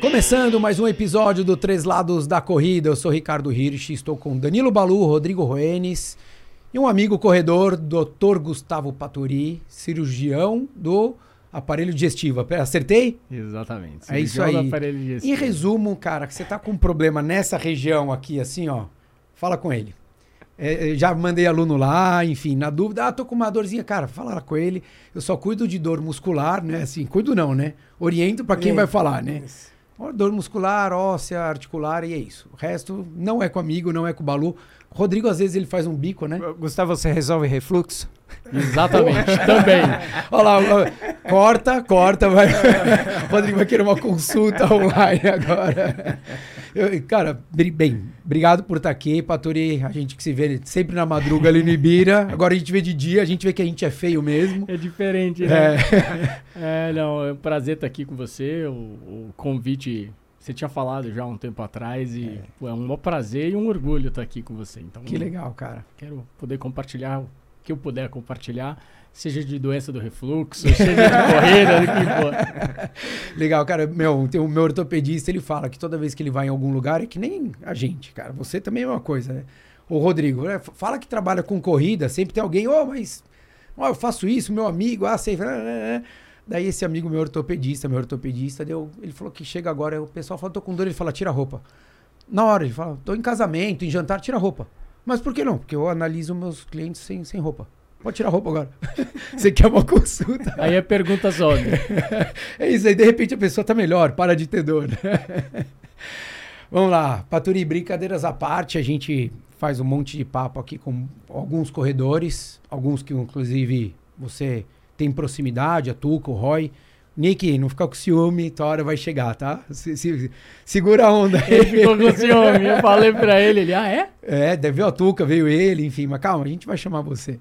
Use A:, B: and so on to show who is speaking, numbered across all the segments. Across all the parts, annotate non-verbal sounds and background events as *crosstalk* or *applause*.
A: Começando mais um episódio do Três Lados da Corrida. Eu sou Ricardo Hirsch, estou com Danilo Balu, Rodrigo Roenes e um amigo corredor, Dr. Gustavo Paturi, cirurgião do aparelho digestivo. Acertei?
B: Exatamente.
A: É isso aí. Em resumo, cara, que você tá com um problema nessa região aqui, assim, ó, fala com ele. É, já mandei aluno lá, enfim, na dúvida, ah, tô com uma dorzinha, cara, fala com ele. Eu só cuido de dor muscular, né? Assim, cuido não, né? Oriento para quem é, vai falar, né? Isso. Dor muscular, óssea, articular e é isso. O resto não é com amigo, não é com o Balu. Rodrigo, às vezes, ele faz um bico, né?
B: Gustavo, você resolve refluxo?
A: Exatamente, também. *laughs* Olha lá, corta, corta, vai. *laughs* Rodrigo vai querer uma consulta *laughs* online agora. Eu, cara, bem, obrigado por estar aqui, Paturi. A gente que se vê sempre na madruga ali no Ibira. Agora a gente vê de dia, a gente vê que a gente é feio mesmo.
B: É diferente, né? É, *laughs* é não, é um prazer estar aqui com você. O, o convite você tinha falado já um tempo atrás e é, pô, é um prazer e um orgulho estar aqui com você. Então,
A: que legal, cara.
B: Quero poder compartilhar o que eu puder compartilhar, seja de doença do refluxo, seja de corrida, do que. *laughs*
A: Legal, cara. Meu, tem o meu ortopedista, ele fala que toda vez que ele vai em algum lugar é que nem a gente, cara. Você também é uma coisa, né? O Rodrigo, né? fala que trabalha com corrida, sempre tem alguém, ô, oh, mas oh, eu faço isso, meu amigo, ah, sei. Daí esse amigo meu ortopedista, meu ortopedista, deu, ele falou que chega agora, o pessoal fala, tô com dor, ele fala, tira a roupa. Na hora, ele fala, tô em casamento, em jantar, tira a roupa. Mas por que não? Porque eu analiso meus clientes sem, sem roupa. Pode tirar a roupa agora. *laughs* Você quer uma consulta?
B: Aí é pergunta só. *laughs*
A: é isso aí, de repente a pessoa tá melhor, para de ter dor. *laughs* Vamos lá, Paturi, brincadeiras à parte, a gente faz um monte de papo aqui com alguns corredores, alguns que inclusive você tem proximidade, a Tuca, o Roy. Nick, não fica com ciúme, tua hora vai chegar, tá? Se, se, segura a onda.
B: Ele ficou com ciúme, eu falei pra ele, ele, ah, é?
A: É, deve a Tuca, veio ele, enfim, mas calma, a gente vai chamar você.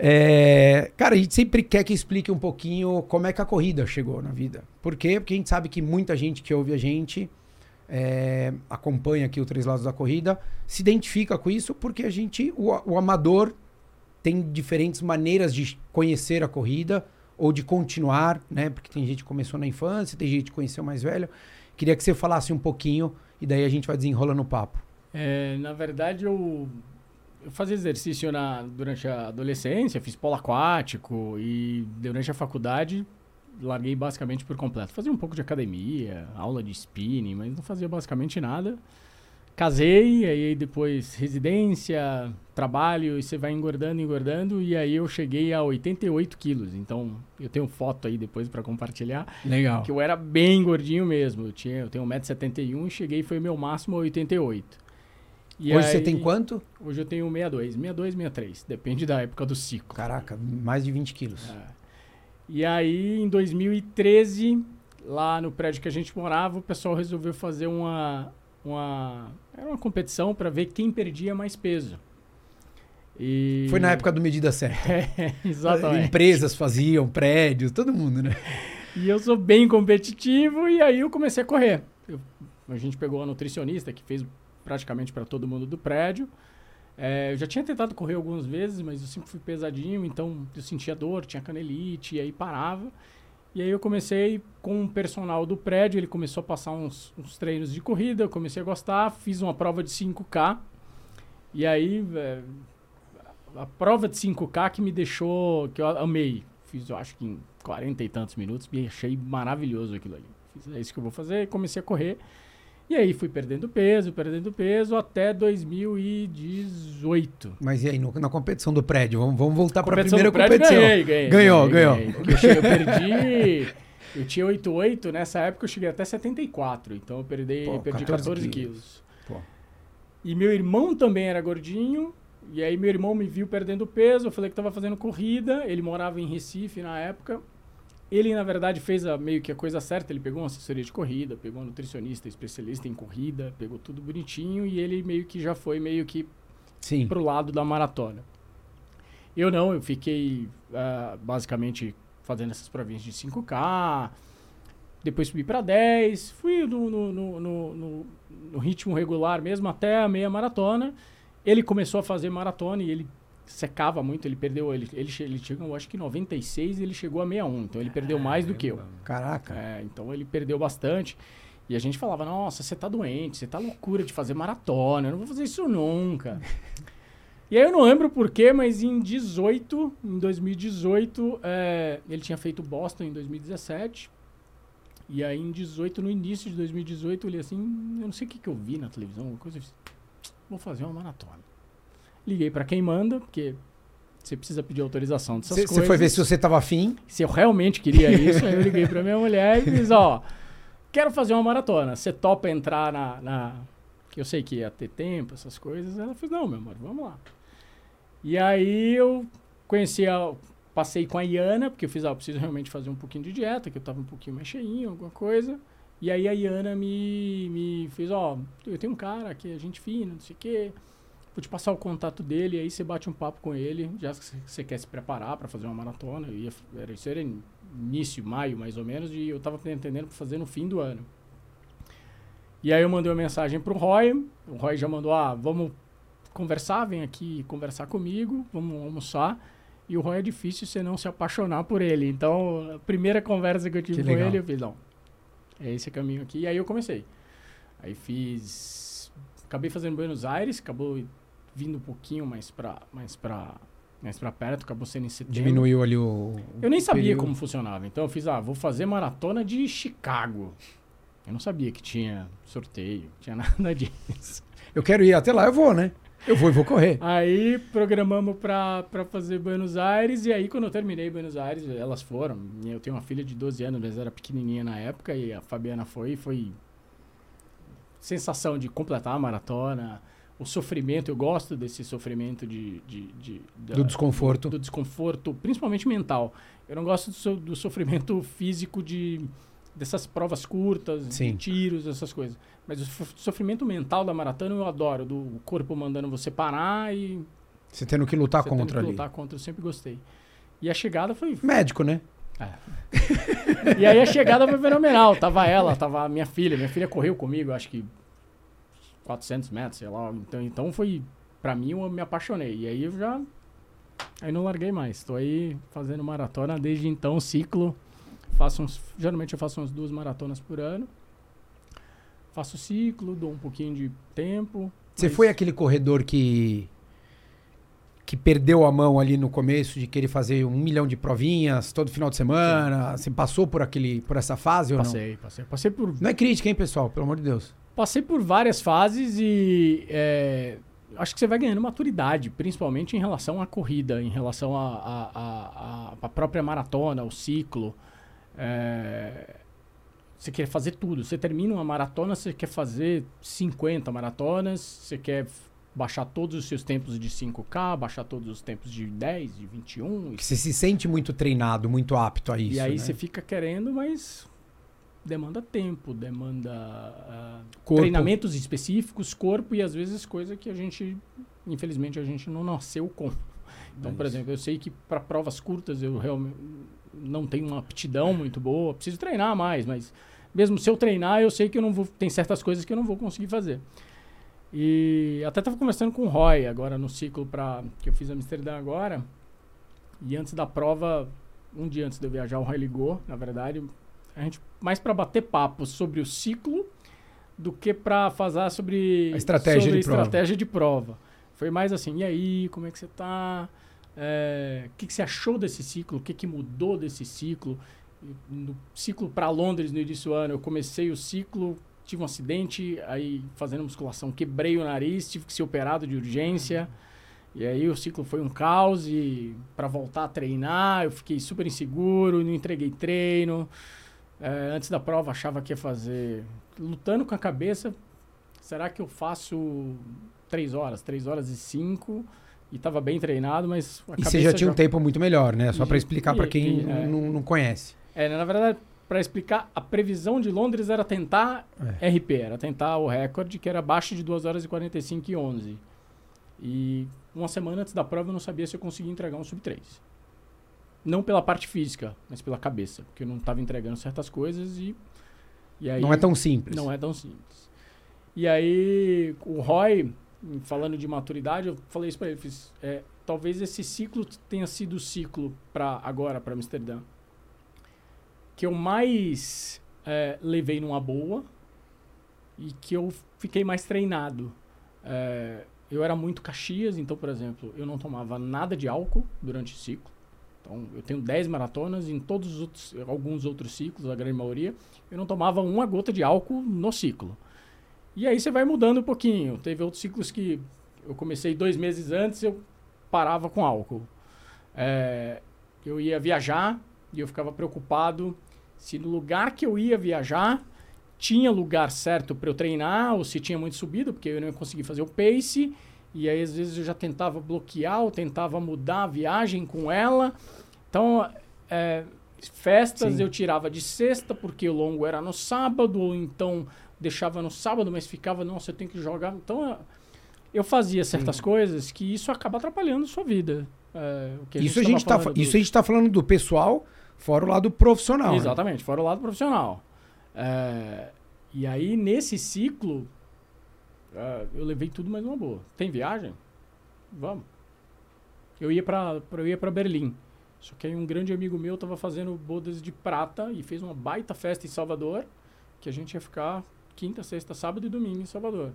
A: É, cara, a gente sempre quer que explique um pouquinho como é que a corrida chegou na vida. Por quê? Porque a gente sabe que muita gente que ouve a gente é, acompanha aqui o Três Lados da Corrida, se identifica com isso porque a gente, o, o amador, tem diferentes maneiras de conhecer a corrida ou de continuar, né? Porque tem gente que começou na infância, tem gente que conheceu mais velho. Queria que você falasse um pouquinho e daí a gente vai desenrolando o papo.
B: É, na verdade, eu, eu fazia exercício na, durante a adolescência, fiz polo aquático e durante a faculdade larguei basicamente por completo. Fazia um pouco de academia, aula de spinning, mas não fazia basicamente nada. Casei, aí depois residência, trabalho, e você vai engordando, engordando, e aí eu cheguei a 88 quilos. Então, eu tenho foto aí depois para compartilhar.
A: Legal.
B: Que eu era bem gordinho mesmo. Eu, tinha, eu tenho 1,71m e cheguei, foi meu máximo a 88.
A: E hoje aí, você tem quanto?
B: Hoje eu tenho 62, 62, 63. Depende da época do ciclo.
A: Caraca, mais de 20 quilos.
B: É. E aí, em 2013, lá no prédio que a gente morava, o pessoal resolveu fazer uma uma era uma competição para ver quem perdia mais peso.
A: E... Foi na época do Medida Certa. *laughs*
B: É, exatamente.
A: Empresas faziam, prédios, todo mundo, né?
B: E eu sou bem competitivo e aí eu comecei a correr. Eu, a gente pegou a nutricionista que fez praticamente para todo mundo do prédio. É, eu já tinha tentado correr algumas vezes, mas eu sempre fui pesadinho, então eu sentia dor, tinha canelite, e aí parava. E aí eu comecei com um personal do prédio, ele começou a passar uns, uns treinos de corrida, eu comecei a gostar, fiz uma prova de 5K. E aí, é, a prova de 5K que me deixou, que eu amei. Fiz, eu acho que em 40 e tantos minutos, me achei maravilhoso aquilo ali. Fiz, é isso que eu vou fazer, comecei a correr. E aí fui perdendo peso, perdendo peso até 2018.
A: Mas e aí, no, na competição do prédio? Vamos, vamos voltar para a primeira competição. Ganhei, ganhei, ganhou, ganhou. Ganhei.
B: Eu, cheguei, eu, perdi. Eu tinha 88, nessa época eu cheguei até 74. Então eu perdi, Pô, perdi 14, 14 quilos. quilos. E meu irmão também era gordinho. E aí meu irmão me viu perdendo peso. Eu falei que estava fazendo corrida. Ele morava em Recife na época. Ele, na verdade, fez a, meio que a coisa certa. Ele pegou uma assessoria de corrida, pegou um nutricionista especialista em corrida, pegou tudo bonitinho e ele meio que já foi meio que Sim. pro lado da maratona. Eu não, eu fiquei uh, basicamente fazendo essas provinhas de 5K, depois subi para 10, fui no, no, no, no, ritmo regular mesmo até a meia maratona. Ele começou a fazer maratona e ele secava muito, ele perdeu, ele, ele, ele chegou, acho que 96 ele chegou a 61, então ele perdeu mais do que eu.
A: Caraca.
B: É, então ele perdeu bastante. E a gente falava, nossa, você tá doente, você tá loucura de fazer maratona, eu não vou fazer isso nunca. e aí eu não lembro porquê, mas em 18, em 2018, é, ele tinha feito Boston em 2017. E aí em 18, no início de 2018, ele assim, eu não sei o que, que eu vi na televisão, coisa assim, vou fazer uma maratona. Liguei para quem manda, porque você precisa pedir autorização dessas cê, coisas.
A: Você foi ver se você tava afim?
B: Se eu realmente queria isso, aí eu liguei para minha mulher e fiz, ó, quero fazer uma maratona. Você topa entrar na, na, que eu sei que ia ter tempo, essas coisas. Ela fez, não, meu amor, vamos lá. E aí eu conheci a, passei com a Iana, porque eu fiz, ah, eu preciso realmente fazer um pouquinho de dieta, que eu tava um pouquinho mais cheinho, alguma coisa. E aí a Iana me, me fez, ó, eu tenho um cara que é gente fina, não sei o quê Vou te passar o contato dele, aí você bate um papo com ele, já que você quer se preparar para fazer uma maratona. Ia, era, isso era início, maio mais ou menos, e eu estava pretendendo fazer no fim do ano. E aí eu mandei uma mensagem pro Roy, o Roy já mandou, ah, vamos conversar, vem aqui conversar comigo, vamos almoçar. E o Roy é difícil você não se apaixonar por ele. Então, a primeira conversa que eu tive que com legal. ele, eu fiz, não, é esse caminho aqui. E aí eu comecei. Aí fiz... Acabei fazendo Buenos Aires, acabou vindo um pouquinho mais para mais para mais para perto, acabou sendo em setembro.
A: Diminuiu ali o.
B: Eu nem sabia período. como funcionava. Então eu fiz, ah, vou fazer maratona de Chicago. Eu não sabia que tinha sorteio, tinha *laughs* nada disso.
A: Eu quero ir até lá, eu vou, né? Eu vou e vou correr.
B: Aí programamos para fazer Buenos Aires. E aí, quando eu terminei Buenos Aires, elas foram. Eu tenho uma filha de 12 anos, mas era pequenininha na época. E a Fabiana foi. Foi sensação de completar a maratona o sofrimento, eu gosto desse sofrimento de, de, de
A: da, do desconforto.
B: Do, do, desconforto, principalmente mental. Eu não gosto do, so, do sofrimento *laughs* físico de dessas provas curtas, de tiros, essas coisas. Mas o sofrimento mental da maratona eu adoro, do corpo mandando você parar e
A: você tendo que lutar contra tendo que ali.
B: lutar contra, eu sempre gostei. E a chegada foi
A: médico, né?
B: É. *laughs* e aí a chegada foi fenomenal. Tava ela, tava a minha filha. Minha filha correu comigo, acho que 400 metros, sei lá. Então, então foi, pra mim, eu me apaixonei. E aí eu já, aí não larguei mais. Estou aí fazendo maratona desde então, ciclo. Faço uns, geralmente eu faço umas duas maratonas por ano. Faço ciclo, dou um pouquinho de tempo.
A: Você mas... foi aquele corredor que que perdeu a mão ali no começo de querer fazer um milhão de provinhas todo final de semana? Sim. Você passou por aquele, por essa fase
B: passei,
A: ou não?
B: Passei, passei. Passei por.
A: Não é crítica, hein, pessoal? Pelo amor de Deus
B: passei por várias fases e é, acho que você vai ganhando maturidade, principalmente em relação à corrida, em relação à própria maratona, o ciclo. É, você quer fazer tudo. Você termina uma maratona, você quer fazer 50 maratonas, você quer baixar todos os seus tempos de 5K, baixar todos os tempos de 10, de 21.
A: Você se sente muito treinado, muito apto a isso.
B: E aí
A: né?
B: você fica querendo, mas demanda tempo, demanda uh, treinamentos específicos, corpo e às vezes coisa que a gente, infelizmente, a gente não nasceu com. Então, é por exemplo, eu sei que para provas curtas eu realmente não tenho uma aptidão muito boa, preciso treinar mais, mas mesmo se eu treinar, eu sei que eu não vou, tem certas coisas que eu não vou conseguir fazer. E até estava conversando com o Roy agora no ciclo para que eu fiz Amsterdã agora. E antes da prova, um dia antes de eu viajar, o Roy ligou, na verdade, a gente mais para bater papo sobre o ciclo do que para fazer sobre
A: a estratégia,
B: sobre
A: de,
B: estratégia prova. de prova. Foi mais assim, e aí, como é que você está? É, o que, que você achou desse ciclo? O que, que mudou desse ciclo? No ciclo para Londres no início do ano, eu comecei o ciclo, tive um acidente, aí fazendo musculação, quebrei o nariz, tive que ser operado de urgência. E aí o ciclo foi um caos e para voltar a treinar, eu fiquei super inseguro, não entreguei treino. É, antes da prova achava que ia fazer. Lutando com a cabeça, será que eu faço três horas, três horas e cinco? E estava bem treinado, mas
A: E você já tinha já... um tempo muito melhor, né? Só para explicar para quem e, é. não, conhece.
B: É, na verdade, para explicar, a previsão de Londres era tentar é. RP, era tentar o recorde, que era abaixo de 2 horas e 45 e 11. E uma semana antes da prova eu não sabia se eu conseguia entregar um sub 3. Não pela parte física, mas pela cabeça. Porque eu não estava entregando certas coisas e, e aí...
A: Não é tão simples.
B: Não é tão simples. E aí, o Roy, falando de maturidade, eu falei isso para ele. Fiz, é, talvez esse ciclo tenha sido o ciclo para agora, para Amsterdã, que eu mais é, levei numa boa, e que eu fiquei mais treinado. É, eu era muito Caxias, então, por exemplo, eu não tomava nada de álcool durante o ciclo. Então, eu tenho 10 maratonas em todos os outros, alguns outros ciclos, a grande maioria, eu não tomava uma gota de álcool no ciclo. E aí você vai mudando um pouquinho. Teve outros ciclos que eu comecei dois meses antes, eu parava com álcool. É, eu ia viajar e eu ficava preocupado se no lugar que eu ia viajar tinha lugar certo para eu treinar ou se tinha muito subida, porque eu não ia conseguir fazer o pace. E aí, às vezes, eu já tentava bloquear ou tentava mudar a viagem com ela. Então, é, festas Sim. eu tirava de sexta, porque o longo era no sábado, ou então deixava no sábado, mas ficava, nossa, eu tenho que jogar. Então, eu fazia certas Sim. coisas que isso acaba atrapalhando a sua vida. É,
A: a isso, a gente tá, do... isso a gente está falando do pessoal, fora o lado profissional.
B: Né? Exatamente, né? fora o lado profissional. É, e aí, nesse ciclo, uh, eu levei tudo mais uma boa. Tem viagem? Vamos. Eu ia para eu ia para Berlim. Só que aí um grande amigo meu estava fazendo bodas de prata e fez uma baita festa em Salvador, que a gente ia ficar quinta, sexta, sábado e domingo em Salvador.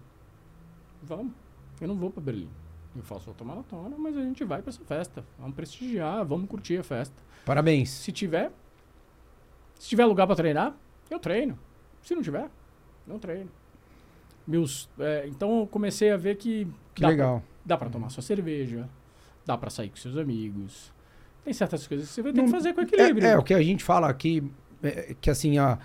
B: Vamos. Eu não vou para Berlim. Eu faço automaratona, mas a gente vai para essa festa. Vamos prestigiar, vamos curtir a festa.
A: Parabéns.
B: Se tiver, se tiver lugar para treinar, eu treino. Se não tiver, não treino. Meus, é, então eu comecei a ver que,
A: que dá legal. Pra,
B: dá para tomar sua cerveja, dá para sair com seus amigos. Tem certas coisas que você vai ter não, que fazer com equilíbrio.
A: É, é, o que a gente fala aqui, é, que assim, a,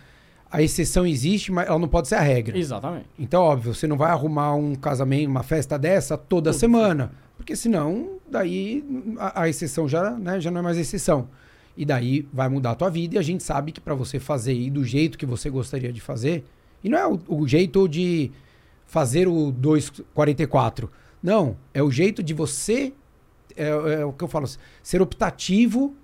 A: a exceção existe, mas ela não pode ser a regra.
B: Exatamente.
A: Então, óbvio, você não vai arrumar um casamento, uma festa dessa toda Tudo semana. Sim. Porque senão, daí a, a, exceção já, né, já não é mais exceção. E daí vai mudar a tua vida e a gente sabe que para você fazer e do jeito que você gostaria de fazer, e não é o, o jeito de fazer o 2,44. Não, é o jeito de você, é, é, o que eu falo, ser optativo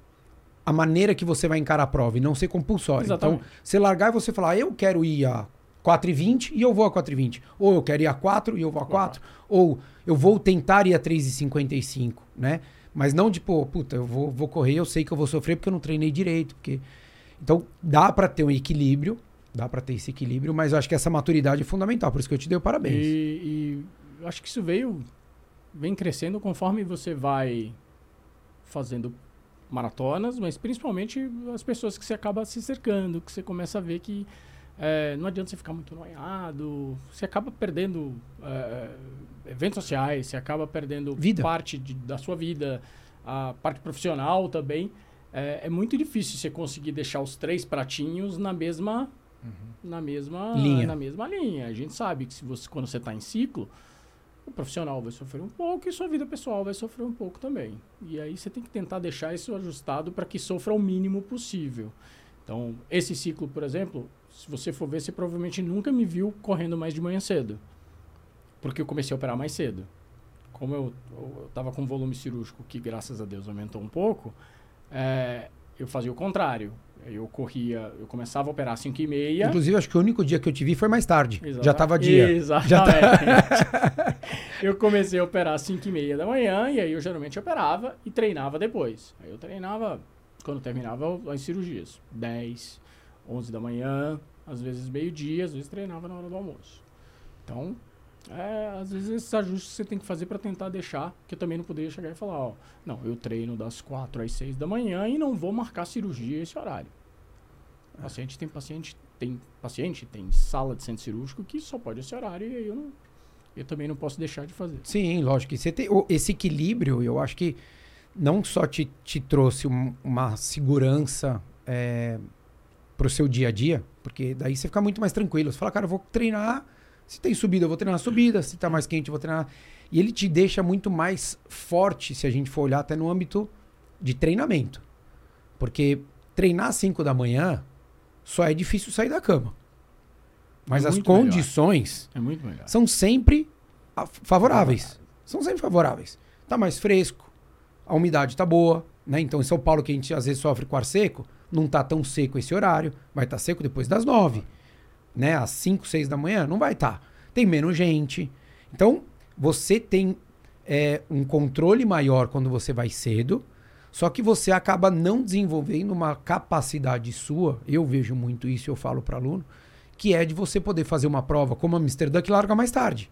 A: a maneira que você vai encarar a prova e não ser compulsório. Exatamente. Então, você largar e você falar, ah, eu quero ir a 4,20 e eu vou a 4,20. Ou eu quero ir a 4 e eu vou a 4. Ou eu vou tentar ir a 3,55, né? Mas não de, pô, puta, eu vou, vou correr, eu sei que eu vou sofrer porque eu não treinei direito. Porque... Então, dá para ter um equilíbrio, Dá para ter esse equilíbrio, mas eu acho que essa maturidade é fundamental, por isso que eu te dei o parabéns.
B: E, e acho que isso veio vem crescendo conforme você vai fazendo maratonas, mas principalmente as pessoas que você acaba se cercando, que você começa a ver que é, não adianta você ficar muito noiado, você acaba perdendo é, eventos sociais, você acaba perdendo
A: vida.
B: parte de, da sua vida, a parte profissional também. É, é muito difícil você conseguir deixar os três pratinhos na mesma uhum. na, mesma, linha. na mesma linha. A gente sabe que se você, quando você está em ciclo, o profissional vai sofrer um pouco e sua vida pessoal vai sofrer um pouco também. E aí você tem que tentar deixar isso ajustado para que sofra o mínimo possível. Então, esse ciclo, por exemplo, se você for ver, você provavelmente nunca me viu correndo mais de manhã cedo. Porque eu comecei a operar mais cedo. Como eu estava com volume cirúrgico que, graças a Deus, aumentou um pouco, é, eu fazia o contrário. Eu corria, eu começava a operar às 5 e meia.
A: Inclusive, acho que o único dia que eu te vi foi mais tarde. Exatamente. Já estava dia.
B: Exatamente.
A: Já
B: tá... *laughs* eu comecei a operar às 5 e meia da manhã, e aí eu geralmente operava e treinava depois. Aí eu treinava quando terminava as cirurgias. 10, 11 da manhã, às vezes meio-dia, às vezes treinava na hora do almoço. Então, é, às vezes esses ajustes você tem que fazer para tentar deixar, que eu também não poderia chegar e falar, ó, não, eu treino das 4 às 6 da manhã e não vou marcar cirurgia esse horário. É. Paciente tem paciente, tem paciente, tem sala de centro cirúrgico que só pode esse horário e aí eu não eu também não posso deixar de fazer.
A: Sim, lógico. E você tem, esse equilíbrio, eu acho que não só te, te trouxe um, uma segurança é, pro seu dia a dia, porque daí você fica muito mais tranquilo. Você fala, cara, eu vou treinar se tem subida, eu vou treinar subida. Se tá mais quente, eu vou treinar. E ele te deixa muito mais forte, se a gente for olhar até no âmbito de treinamento. Porque treinar às 5 da manhã só é difícil sair da cama. Mas é as condições
B: é
A: são sempre favoráveis. São sempre favoráveis. Tá mais fresco, a umidade tá boa, né? Então em São Paulo que a gente às vezes sofre com ar seco, não tá tão seco esse horário, vai estar tá seco depois das nove né, às 5, 6 da manhã, não vai estar. Tá. Tem menos gente. Então, você tem é, um controle maior quando você vai cedo, só que você acaba não desenvolvendo uma capacidade sua. Eu vejo muito isso, eu falo para aluno, que é de você poder fazer uma prova como a Amsterdã que larga mais tarde.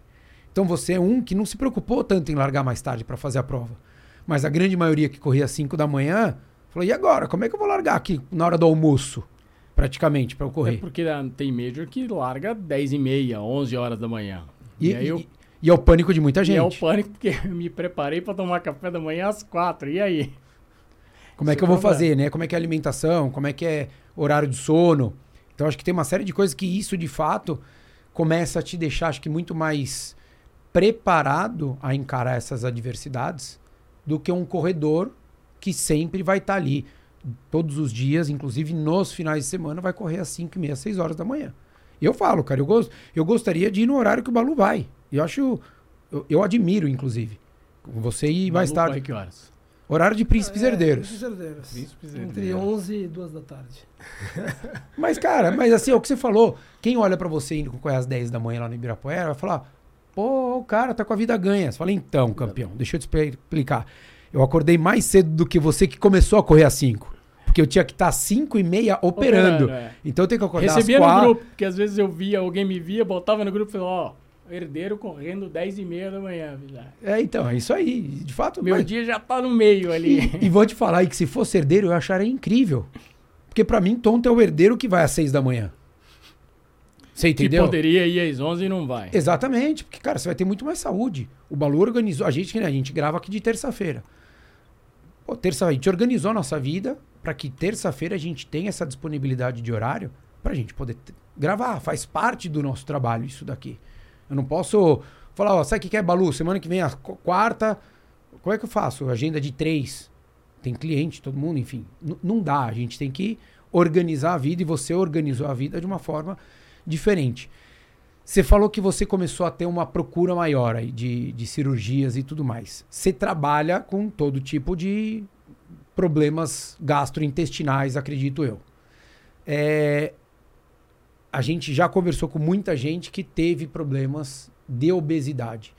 A: Então você é um que não se preocupou tanto em largar mais tarde para fazer a prova. Mas a grande maioria que corria às 5 da manhã falou: e agora? Como é que eu vou largar aqui na hora do almoço? Praticamente, para eu correr. É
B: porque tem Major que larga 10 e meia, 11 horas da manhã.
A: E, e aí eu... E é o pânico de muita gente. E é
B: o pânico porque eu me preparei para tomar café da manhã às quatro. E aí?
A: Como é que eu vou fazer, né? Como é que é a alimentação? Como é que é horário de sono? Então acho que tem uma série de coisas que isso de fato começa a te deixar, acho que muito mais preparado a encarar essas adversidades do que um corredor que sempre vai estar tá ali todos os dias, inclusive nos finais de semana, vai correr às 5 e meia, 6 horas da manhã. Eu falo, cara, eu, gosto, eu gostaria de ir no horário que o Balu vai. Eu acho. Eu, eu admiro, inclusive. Você ir mais tarde.
B: que horas?
A: Horário de príncipes é, herdeiros.
C: Príncipes herdeiros. Príncipes herdeiros. Entre 11 e 2 da tarde. *laughs*
A: mas, cara, mas assim, é o que você falou. Quem olha para você indo com às 10 da manhã lá no Ibirapuera vai falar: pô, o cara tá com a vida ganha. Você fala: então, campeão, deixa eu te explicar. Eu acordei mais cedo do que você que começou a correr às 5. Porque eu tinha que estar às 5 e meia operando. operando é. Então eu tenho que acordar
B: Recebia
A: às 4.
B: no grupo, porque às vezes eu via, alguém me via, botava no grupo e falava, ó, oh, herdeiro correndo 10 e meia da manhã.
A: É, então, é isso aí. De fato...
B: Meu mas... dia já tá no meio ali.
A: E, e, vou te falar que se fosse herdeiro, eu acharia incrível. Porque para mim, tonto é o herdeiro que vai às 6 da manhã. Você entendeu?
B: Que poderia ir às 11 e não vai.
A: Exatamente, porque, cara, você vai ter muito mais saúde. O Balu organizou. A gente, a gente grava aqui de terça-feira. Pô, terça, a gente organizou a nossa vida para que terça-feira a gente tenha essa disponibilidade de horário para a gente poder gravar. Faz parte do nosso trabalho isso daqui. Eu não posso falar, ó, sabe o que é, Balu? Semana que vem, a quarta, como é que eu faço? Agenda de três. Tem cliente, todo mundo, enfim. Não dá. A gente tem que organizar a vida e você organizou a vida de uma forma diferente. Você falou que você começou a ter uma procura maior aí de, de cirurgias e tudo mais. Você trabalha com todo tipo de problemas gastrointestinais, acredito eu. É, a gente já conversou com muita gente que teve problemas de obesidade.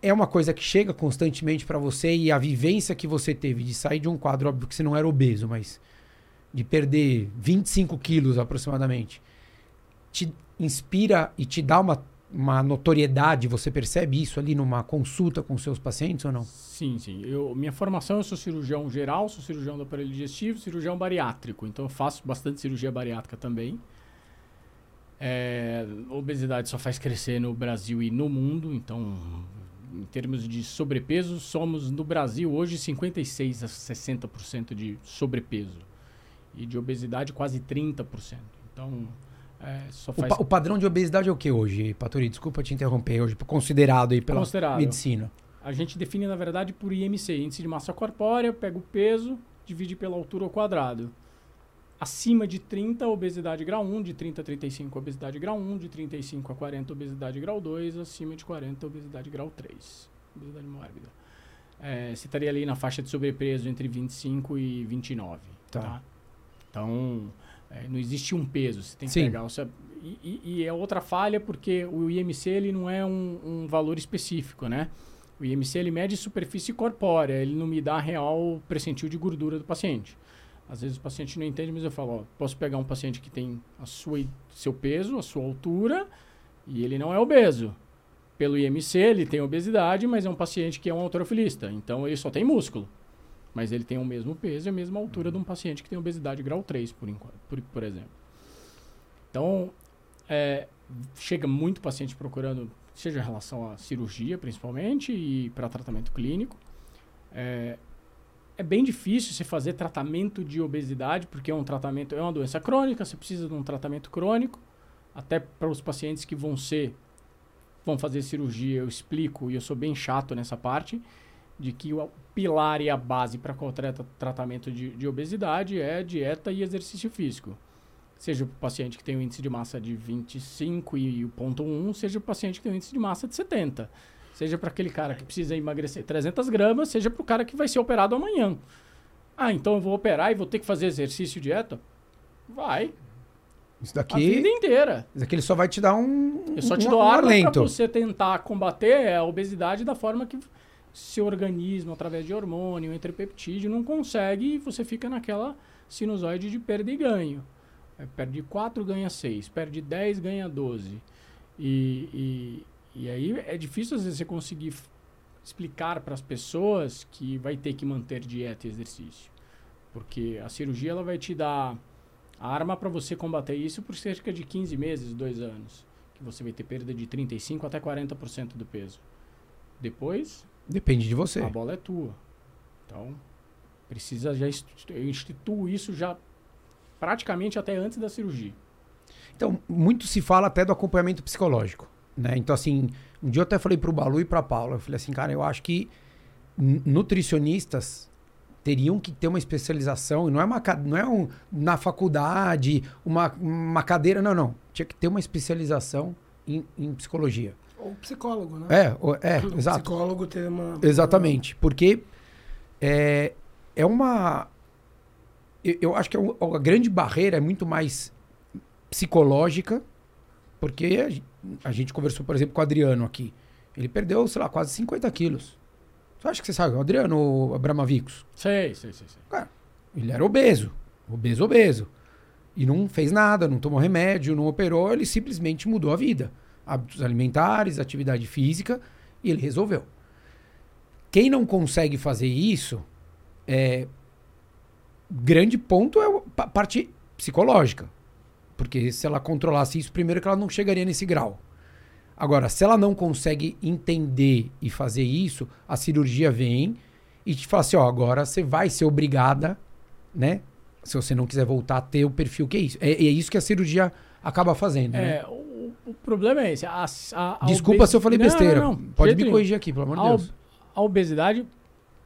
A: É uma coisa que chega constantemente para você e a vivência que você teve de sair de um quadro, óbvio que você não era obeso, mas de perder 25 quilos aproximadamente, te inspira e te dá uma, uma notoriedade? Você percebe isso ali numa consulta com seus pacientes ou não?
B: Sim, sim. Eu, minha formação, eu sou cirurgião geral, sou cirurgião do aparelho digestivo, cirurgião bariátrico. Então eu faço bastante cirurgia bariátrica também. É, obesidade só faz crescer no Brasil e no mundo, então em termos de sobrepeso, somos no Brasil hoje 56 a 60% de sobrepeso e de obesidade quase 30%. Então, é,
A: faz... o, pa o, padrão de obesidade é o que hoje, Paturi? Desculpa te interromper hoje, considerado aí pela considerado. medicina.
B: A gente define, na verdade, por IMC, índice de massa corpórea, pega o peso, divide pela altura ao quadrado. Acima de 30, obesidade grau 1, de 30 a 35, obesidade grau 1, de 35 a 40, obesidade grau 2, acima de 40, obesidade grau 3, obesidade mórbida. É, você estaria ali na faixa de sobrepeso entre 25 e 29. Tá. tá? Então, é, não existe um peso, você tem que Sim. pegar seu, e, e, é outra falha porque o IMC ele não é um, um, valor específico, né? O IMC ele mede superfície corpórea, ele não me dá real percentil de gordura do paciente. Às vezes o paciente não entende, mas eu falo, ó, posso pegar um paciente que tem a sua, seu peso, a sua altura, e ele não é obeso. Pelo IMC ele tem obesidade, mas é um paciente que é um autorofilista, então ele só tem músculo. Mas ele tem o mesmo peso e a mesma altura de um paciente que tem obesidade grau 3, por, por, por exemplo. Então, é, chega muito paciente procurando, seja em relação à cirurgia, principalmente, e para tratamento clínico. É, é bem difícil você fazer tratamento de obesidade, porque é um tratamento, é uma doença crônica, você precisa de um tratamento crônico. Até para os pacientes que vão ser, vão fazer cirurgia, eu explico, e eu sou bem chato nessa parte de que o pilar e a base para qualquer tratamento de, de, obesidade é dieta e exercício físico. Seja o paciente que tem um índice de massa de 25 e o ponto 1, seja o paciente que tem um índice de massa de 70. Seja para aquele cara que precisa emagrecer 300 gramas, seja para o cara que vai ser operado amanhã. Ah, então eu vou operar e vou ter que fazer exercício e dieta? Vai.
A: Isso daqui. A
B: vida inteira.
A: Isso daqui ele só vai te dar um.
B: Eu só te um, dou um arma para você tentar combater a obesidade da forma que seu organismo, através de hormônio, entre peptídeo, não consegue e você fica naquela sinusoide de perda e ganho. É, perde 4, ganha 6. Perde 10, ganha 12. E, e, e aí é difícil às vezes você conseguir explicar para as pessoas que vai ter que manter dieta e exercício. Porque a cirurgia ela vai te dar a arma para você combater isso por cerca de 15 meses, 2 anos. Que você vai ter perda de 35% até 40% do peso. Depois.
A: Depende de você.
B: A bola é tua. Então, precisa já instituir isso já praticamente até antes da cirurgia.
A: Então, muito se fala até do acompanhamento psicológico. Né? Então, assim, um dia eu até falei para o Balu e para a Paula, eu falei assim, cara, eu acho que nutricionistas teriam que ter uma especialização, não é, uma, não é um, na faculdade, uma, uma cadeira, não, não. Tinha que ter uma especialização em, em psicologia.
C: Ou psicólogo, né?
A: É, é,
C: o
A: exato.
C: psicólogo ter uma...
A: Exatamente, porque é, é uma... Eu, eu acho que é a grande barreira é muito mais psicológica, porque a, a gente conversou, por exemplo, com o Adriano aqui. Ele perdeu, sei lá, quase 50 quilos. Você acha que você sabe o Adriano Abramavicos?
B: Sei, sei, sei, sei.
A: Cara, ele era obeso. Obeso, obeso. E não fez nada, não tomou remédio, não operou, ele simplesmente mudou a vida. Hábitos alimentares, atividade física, e ele resolveu. Quem não consegue fazer isso, é, grande ponto é a parte psicológica. Porque se ela controlasse isso, primeiro que ela não chegaria nesse grau. Agora, se ela não consegue entender e fazer isso, a cirurgia vem e te fala assim: ó, agora você vai ser obrigada, né? Se você não quiser voltar a ter o perfil que é isso. É, é isso que a cirurgia acaba fazendo. Né?
B: É, o, o, problema é esse. A,
A: a, a Desculpa se eu falei não, besteira. Não, não, Pode me corrigir aqui, pelo amor de Deus.
B: A obesidade,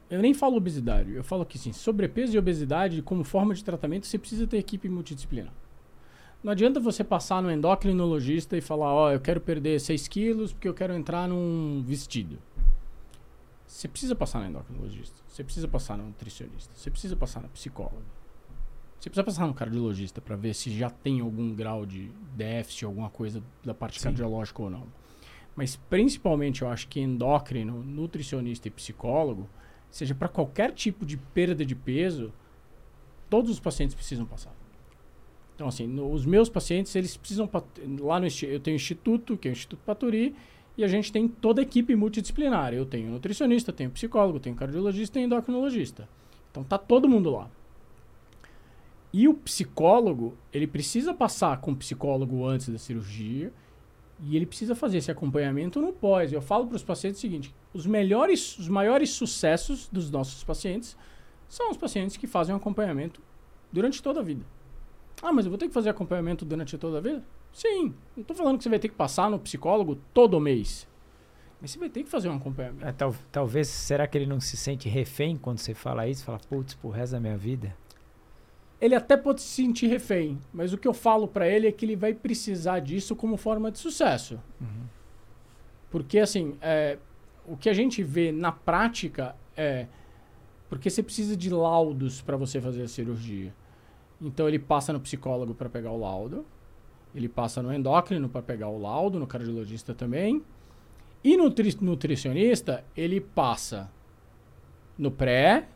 B: eu nem falo obesidade, eu falo que sim, sobrepeso e obesidade, como forma de tratamento, você precisa ter equipe multidisciplinar. Não adianta você passar no endocrinologista e falar, ó, oh, eu quero perder 6 quilos porque eu quero entrar num vestido. Você precisa passar no endocrinologista, você precisa passar no nutricionista, você precisa passar no psicólogo. Você precisa passar no cardiologista para ver se já tem algum grau de déficit, alguma coisa da parte Sim. cardiológica ou não. Mas principalmente eu acho que endócrino, nutricionista e psicólogo, seja para qualquer tipo de perda de peso, todos os pacientes precisam passar. Então, assim, no, os meus pacientes, eles precisam. Lá no eu tenho Instituto, que é o Instituto Paturi, e a gente tem toda a equipe multidisciplinar. Eu tenho nutricionista, tenho psicólogo, tenho cardiologista e endocrinologista. Então, tá todo mundo lá. E o psicólogo, ele precisa passar com o psicólogo antes da cirurgia e ele precisa fazer esse acompanhamento no pós. Eu falo para os pacientes o seguinte: os melhores, os maiores sucessos dos nossos pacientes são os pacientes que fazem um acompanhamento durante toda a vida. Ah, mas eu vou ter que fazer acompanhamento durante toda a vida? Sim. Não estou falando que você vai ter que passar no psicólogo todo mês. Mas você vai ter que fazer um acompanhamento.
D: É, tal, talvez, será que ele não se sente refém quando você fala isso? Fala, putz, pro resto da minha vida?
B: Ele até pode se sentir refém, mas o que eu falo para ele é que ele vai precisar disso como forma de sucesso. Uhum. Porque, assim, é, o que a gente vê na prática é. Porque você precisa de laudos para você fazer a cirurgia. Então ele passa no psicólogo para pegar o laudo, ele passa no endócrino para pegar o laudo, no cardiologista também. E no nutri nutricionista, ele passa no pré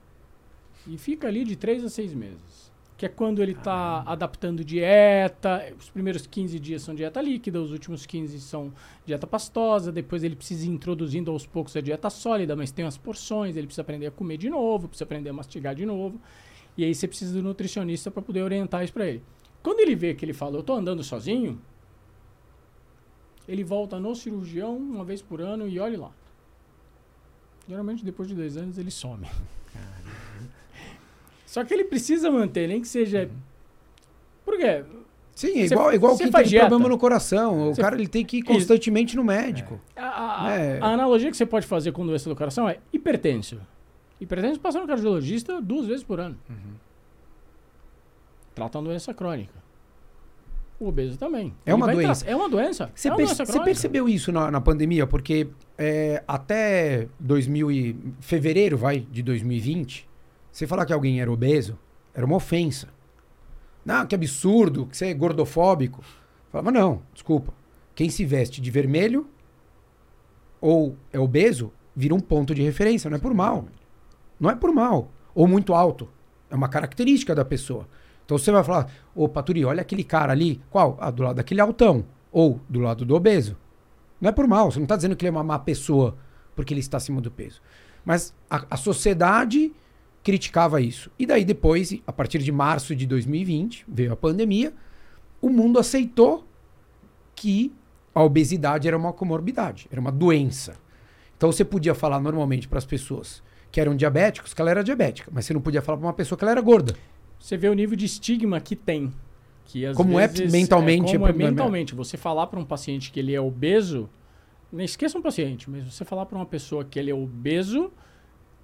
B: e fica ali de 3 a 6 meses. Que é quando ele está adaptando dieta. Os primeiros 15 dias são dieta líquida, os últimos 15 são dieta pastosa. Depois ele precisa ir introduzindo aos poucos a dieta sólida, mas tem as porções. Ele precisa aprender a comer de novo, precisa aprender a mastigar de novo. E aí você precisa do nutricionista para poder orientar isso para ele. Quando ele vê que ele fala, eu estou andando sozinho, ele volta no cirurgião uma vez por ano e olhe lá. Geralmente depois de dois anos ele some. *laughs* Só que ele precisa manter, nem que seja. Uhum. Por quê?
A: Sim, é igual, igual quem tem dieta. problema no coração. O cara ele tem que ir constantemente no médico.
B: É. A, é. a, analogia que você pode fazer com doença do coração é hipertenso. Pretende passar no cardiologista duas vezes por ano. Uhum. Trata uma doença crônica. O obeso também.
A: É uma doença.
B: É uma doença.
A: Você,
B: é uma doença
A: você percebeu isso na, na pandemia? Porque é, até 2000 e, fevereiro vai, de 2020, você falar que alguém era obeso, era uma ofensa. Não, que absurdo, que você é gordofóbico. Falava, não, desculpa. Quem se veste de vermelho ou é obeso, vira um ponto de referência, não é por mal. Não é por mal. Ou muito alto. É uma característica da pessoa. Então você vai falar, opa, Turi, olha aquele cara ali. Qual? Ah, do lado daquele altão. Ou do lado do obeso. Não é por mal, você não está dizendo que ele é uma má pessoa porque ele está acima do peso. Mas a, a sociedade criticava isso. E daí depois, a partir de março de 2020, veio a pandemia, o mundo aceitou que a obesidade era uma comorbidade, era uma doença. Então você podia falar normalmente para as pessoas que eram diabéticos que ela era diabética, mas você não podia falar para uma pessoa que ela era gorda.
B: Você vê o nível de estigma que tem. Que
A: como é
B: vezes,
A: é mentalmente.
B: É, como é mentalmente. Você falar para um paciente que ele é obeso, não esqueça um paciente, mas você falar para uma pessoa que ele é obeso,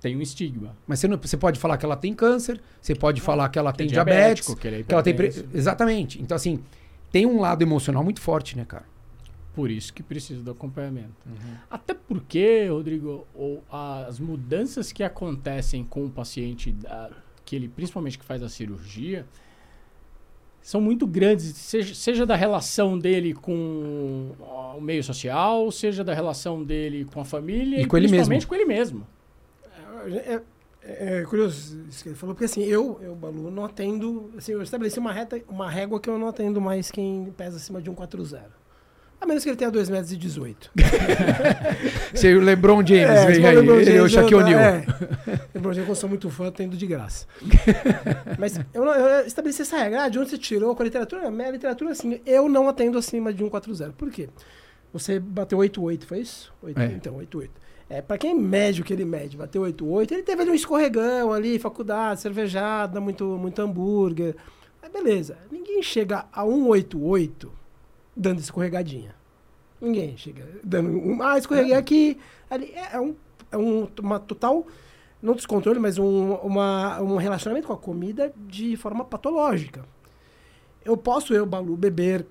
B: tem um estigma.
A: Mas você, não, você pode falar que ela tem câncer, você pode não, falar que ela que tem é diabetes, que, é que ela tem. Exatamente. Então, assim, tem um lado emocional muito forte, né, cara?
B: Por isso que precisa do acompanhamento. Uhum. Até porque, Rodrigo, ou as mudanças que acontecem com o paciente, da, que ele principalmente que faz a cirurgia, são muito grandes, seja, seja da relação dele com o meio social, seja da relação dele com a família
A: e, e com principalmente
B: ele com ele mesmo.
C: É, é, é, curioso isso que ele falou, porque assim, eu, eu, Balu, não atendo. Assim, eu estabeleci uma, reta, uma régua que eu não atendo mais quem pesa acima de 140. A menos que ele tenha 2 metros e 18. *laughs*
A: Você o LeBron James é, vem aí, LeBron ele é o Shaquille O'Neal. É.
C: LeBron James, eu sou muito fã, tendo de graça. *laughs* Mas eu, eu, estabeleci essa regra. Ah, de onde você tirou com a literatura? A minha literatura, assim, eu não atendo acima de 140. Por quê? Você bateu 8,8, foi isso? 8, é. Então, 8,8. É, pra quem mede o que ele mede, bateu 8,8, ele teve ali um escorregão ali, faculdade, cervejada, muito, muito hambúrguer. Mas beleza, ninguém chega a 188 dando escorregadinha. Ninguém chega dando um, ah, escorreguei aqui. Ali, é, é, um, é um, uma total, não descontrole, mas um, uma, um relacionamento com a comida de forma patológica. Eu posso, eu, Balu, beber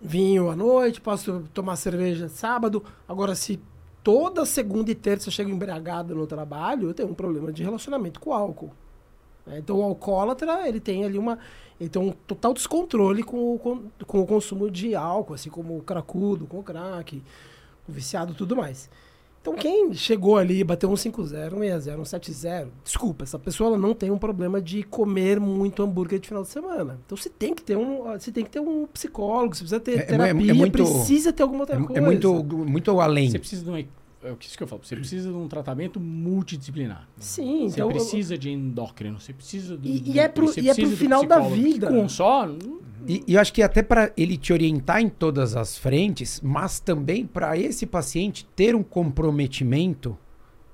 C: vinho à noite, posso tomar cerveja sábado. Agora, se toda segunda e terça eu chego embriagado no trabalho, eu tenho um problema de relacionamento com o álcool. Né? Então, o alcoólatra, ele tem ali uma ele tem um total descontrole com o, com, com o consumo de álcool, assim como o cracudo, com o crack, o viciado tudo mais. Então, quem chegou ali e bateu um 5-0, um 6-0, um 7-0, desculpa, essa pessoa ela não tem um problema de comer muito hambúrguer de final de semana. Então, você tem que ter um, você tem que ter um psicólogo, você precisa ter é, é terapia, é, é muito, precisa ter alguma outra
A: é,
C: coisa.
A: É muito, muito além.
B: Você precisa de uma é o que isso que eu falo. Você precisa de um tratamento multidisciplinar.
C: Sim,
B: Você então, precisa de endócrino, você precisa do.
C: E, e é pro, e é pro final da vida.
B: Com só.
A: E, e eu acho que até para ele te orientar em todas as frentes, mas também para esse paciente ter um comprometimento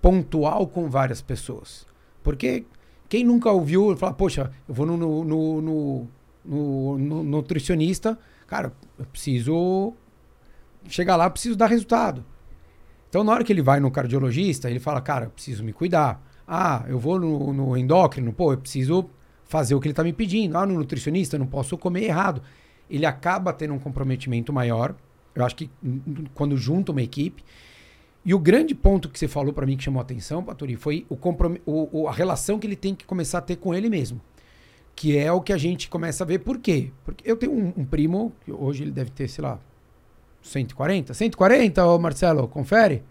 A: pontual com várias pessoas. Porque quem nunca ouviu falar, poxa, eu vou no, no, no, no, no, no nutricionista, cara, eu preciso chegar lá, eu preciso dar resultado. Então, na hora que ele vai no cardiologista, ele fala, cara, preciso me cuidar. Ah, eu vou no, no endócrino, pô, eu preciso fazer o que ele está me pedindo. Ah, no nutricionista, eu não posso comer errado. Ele acaba tendo um comprometimento maior. Eu acho que quando junta uma equipe. E o grande ponto que você falou para mim que chamou a atenção, Paturi, foi o, o, a relação que ele tem que começar a ter com ele mesmo. Que é o que a gente começa a ver. Por quê? Porque eu tenho um, um primo, que hoje ele deve ter, sei lá, 140? 140, ô Marcelo, confere?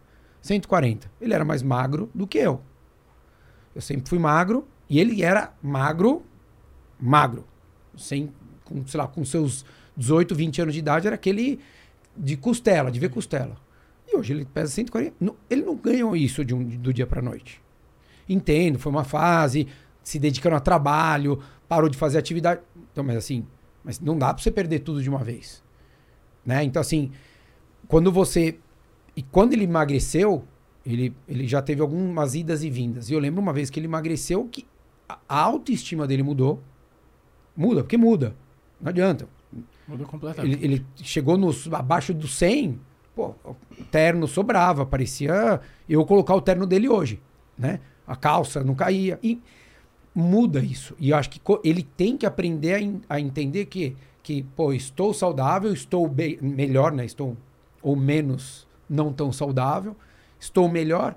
A: 140. Ele era mais magro do que eu. Eu sempre fui magro e ele era magro, magro. Sem, com, sei lá, com seus 18, 20 anos de idade, era aquele de costela, de ver costela. E hoje ele pesa 140. ele não ganhou isso de um, do dia para noite. Entendo, foi uma fase, se dedicando a trabalho, parou de fazer atividade. Então, mas assim, mas não dá para você perder tudo de uma vez. Né? Então, assim, quando você. E quando ele emagreceu, ele, ele já teve algumas idas e vindas. E eu lembro uma vez que ele emagreceu que a autoestima dele mudou. Muda, porque muda. Não adianta.
B: Mudou completamente.
A: Ele, ele chegou nos, abaixo do 100, pô, o terno sobrava, parecia eu colocar o terno dele hoje, né? A calça não caía. E muda isso. E eu acho que ele tem que aprender a, a entender que que, pô, estou saudável, estou melhor, né? Estou ou menos não tão saudável, estou melhor,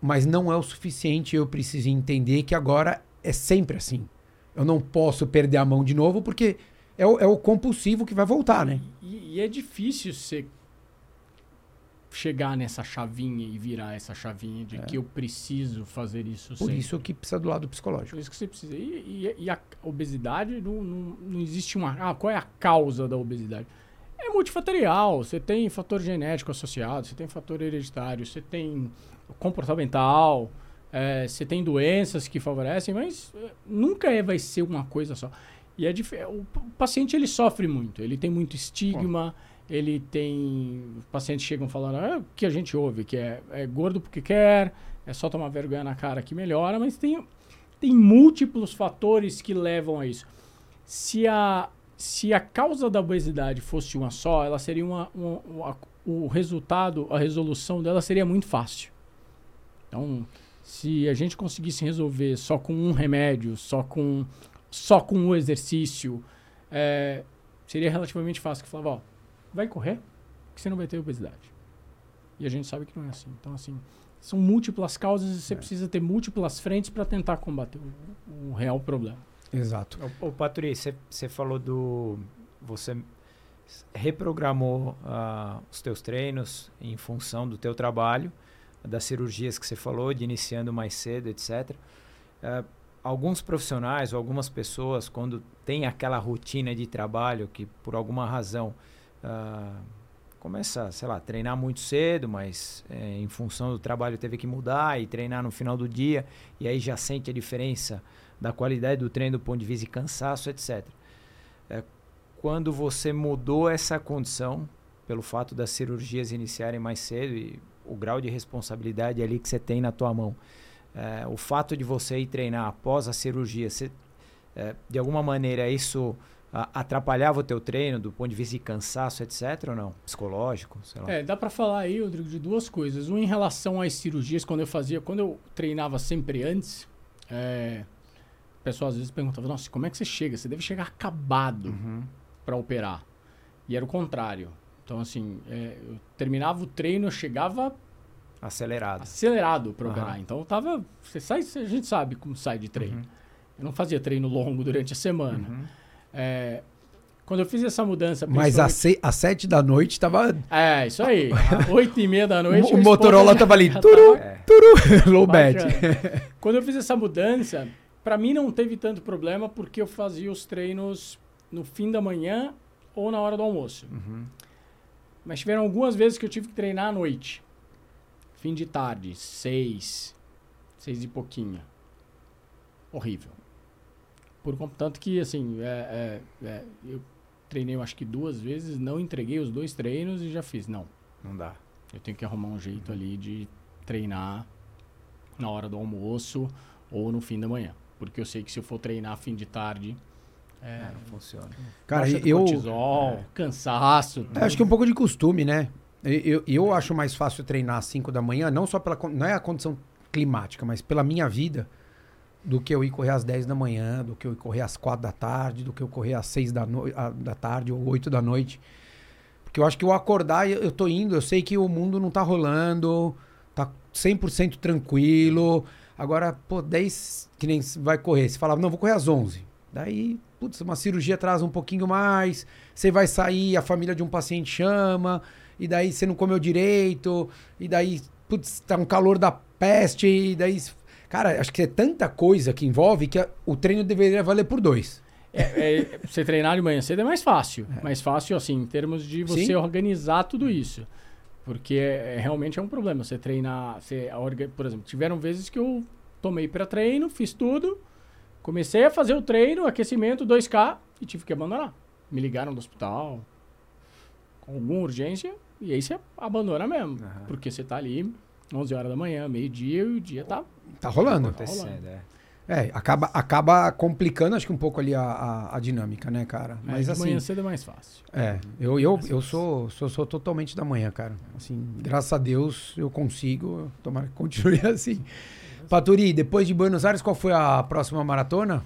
A: mas não é o suficiente. Eu preciso entender que agora é sempre assim. Eu não posso perder a mão de novo porque é o, é o compulsivo que vai voltar, né?
B: E, e é difícil ser chegar nessa chavinha e virar essa chavinha de é. que eu preciso fazer isso
A: Por sempre. isso que precisa do lado psicológico.
B: Por isso que você precisa. E, e, e a obesidade, não, não, não, existe uma. Ah, qual é a causa da obesidade? É multifatorial. Você tem fator genético associado, você tem fator hereditário, você tem comportamental, é, você tem doenças que favorecem, mas é, nunca é, vai ser uma coisa só. E é o paciente ele sofre muito, ele tem muito estigma. Pô ele tem. Pacientes chegam falando ah, o que a gente ouve, que é, é gordo porque quer, é só tomar vergonha na cara que melhora, mas tem, tem múltiplos fatores que levam a isso. Se a, se a causa da obesidade fosse uma só, ela seria uma, uma, uma o resultado, a resolução dela seria muito fácil. Então, se a gente conseguisse resolver só com um remédio, só com só com o um exercício, é, seria relativamente fácil. Que falava, ó, vai correr, que você não vai ter obesidade. E a gente sabe que não é assim. Então, assim, são múltiplas causas e você é. precisa ter múltiplas frentes para tentar combater o, o, real problema.
A: Exato.
D: Ô, ô Patrícia, você, você falou do... Você reprogramou uh, os teus treinos em função do teu trabalho, das cirurgias que você falou, de iniciando mais cedo, etc. Uh, ah, alguns profissionais ou algumas pessoas, quando tem aquela rotina de trabalho que por alguma razão uh, começa, sei lá, treinar muito cedo, mas é, em função do trabalho teve que mudar e treinar no final do dia, e aí já sente a diferença da qualidade do treino do ponto de vista de cansaço, etc. É, quando você mudou essa condição, pelo fato das cirurgias iniciarem mais cedo e o grau de responsabilidade ali que você tem na tua mão, é, o fato de você ir treinar após a cirurgia, você, é, de alguma maneira isso atrapalhava o teu treino do ponto de vista de cansaço, etc. ou não? Psicológico, sei lá.
B: É, dá para falar aí, Rodrigo, de duas coisas. Um em relação às cirurgias, quando eu fazia, quando eu treinava sempre antes, é, o pessoal às vezes perguntava, nossa, como é que você chega? Você deve chegar acabado uhum. para operar. E era o contrário. Então, assim, é, eu terminava o treino, eu chegava
D: acelerado.
B: Acelerado para operar. Uhum. Então, eu tava. Você sai, a gente sabe como sai de treino. Uhum. Eu não fazia treino longo durante a semana. É, quando eu fiz essa mudança.
A: Mas às se, sete da noite tava.
B: É, isso aí. *laughs* Oito e meia da noite.
A: O, o Motorola tava ali. Turu, é. turu, *laughs* low bad.
B: Quando eu fiz essa mudança, para mim não teve tanto problema porque eu fazia os treinos no fim da manhã ou na hora do almoço. Uhum. Mas tiveram algumas vezes que eu tive que treinar à noite. Fim de tarde, seis, seis e pouquinho. Horrível. Por tanto que, assim, é, é, é, eu treinei, eu acho que duas vezes, não entreguei os dois treinos e já fiz. Não.
D: Não dá.
B: Eu tenho que arrumar um jeito uhum. ali de treinar na hora do almoço ou no fim da manhã. Porque eu sei que se eu for treinar fim de tarde.
D: É, é não funciona.
A: Cara, eu.
B: Cortisol, é. cansaço.
A: É, acho que é um pouco de costume, né? Eu, eu, eu acho mais fácil treinar às 5 da manhã, não só pela. Não é a condição climática, mas pela minha vida do que eu ir correr às 10 da manhã, do que eu ir correr às 4 da tarde, do que eu correr às 6 da, no... da tarde ou 8 da noite. Porque eu acho que eu acordar, eu, tô indo, eu sei que o mundo não tá rolando, tá 100% tranquilo. Agora, pô, 10 que nem vai correr, você falava, não, vou correr às 11. Daí, putz, uma cirurgia atrasa um pouquinho mais, você vai sair, a família de um paciente chama, e daí você não comeu direito, e daí, putz, tá um calor da peste, e daí Cara, acho que é tanta coisa que envolve que a, o treino deveria valer por dois.
B: É, é, você treinar de manhã cedo é mais fácil. É. Mais fácil, assim, em termos de você Sim. organizar tudo isso. Porque é, é, realmente é um problema. Você treinar. Você, por exemplo, tiveram vezes que eu tomei para treino, fiz tudo, comecei a fazer o treino, aquecimento 2K e tive que abandonar. Me ligaram do hospital com alguma urgência e aí você abandona mesmo. Uhum. Porque você tá ali 11 horas da manhã, meio-dia, e o dia tá.
A: Tá rolando. Acontecendo, é. É, acaba, acaba complicando, acho que um pouco ali a, a, a dinâmica, né, cara?
B: É, Mas é, assim. manhã cedo é mais fácil.
A: É, eu, eu, eu sou, sou, sou totalmente da manhã, cara. Assim, graças a Deus eu consigo. Tomara que continue *laughs* assim. Paturi, depois de Buenos Aires, qual foi a próxima maratona?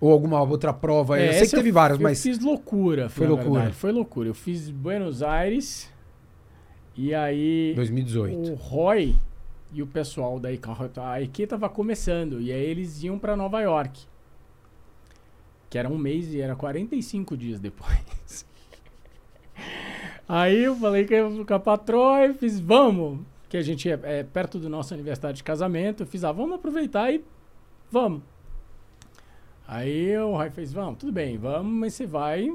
A: Ou alguma outra prova? É, eu sei que teve várias,
B: eu
A: mas.
B: Eu fiz loucura. Foi loucura. Verdade. Foi loucura. Eu fiz Buenos Aires. E aí.
A: 2018.
B: O Roy e o pessoal da a equipe tava começando. E aí eles iam para Nova York. Que era um mês e era 45 dias depois. Aí eu falei com a patroa e fiz, vamos. Que a gente é, é perto do nosso aniversário de casamento. Eu fiz, ah, vamos aproveitar e vamos. Aí o Rai fez, vamos, tudo bem, vamos, mas você vai.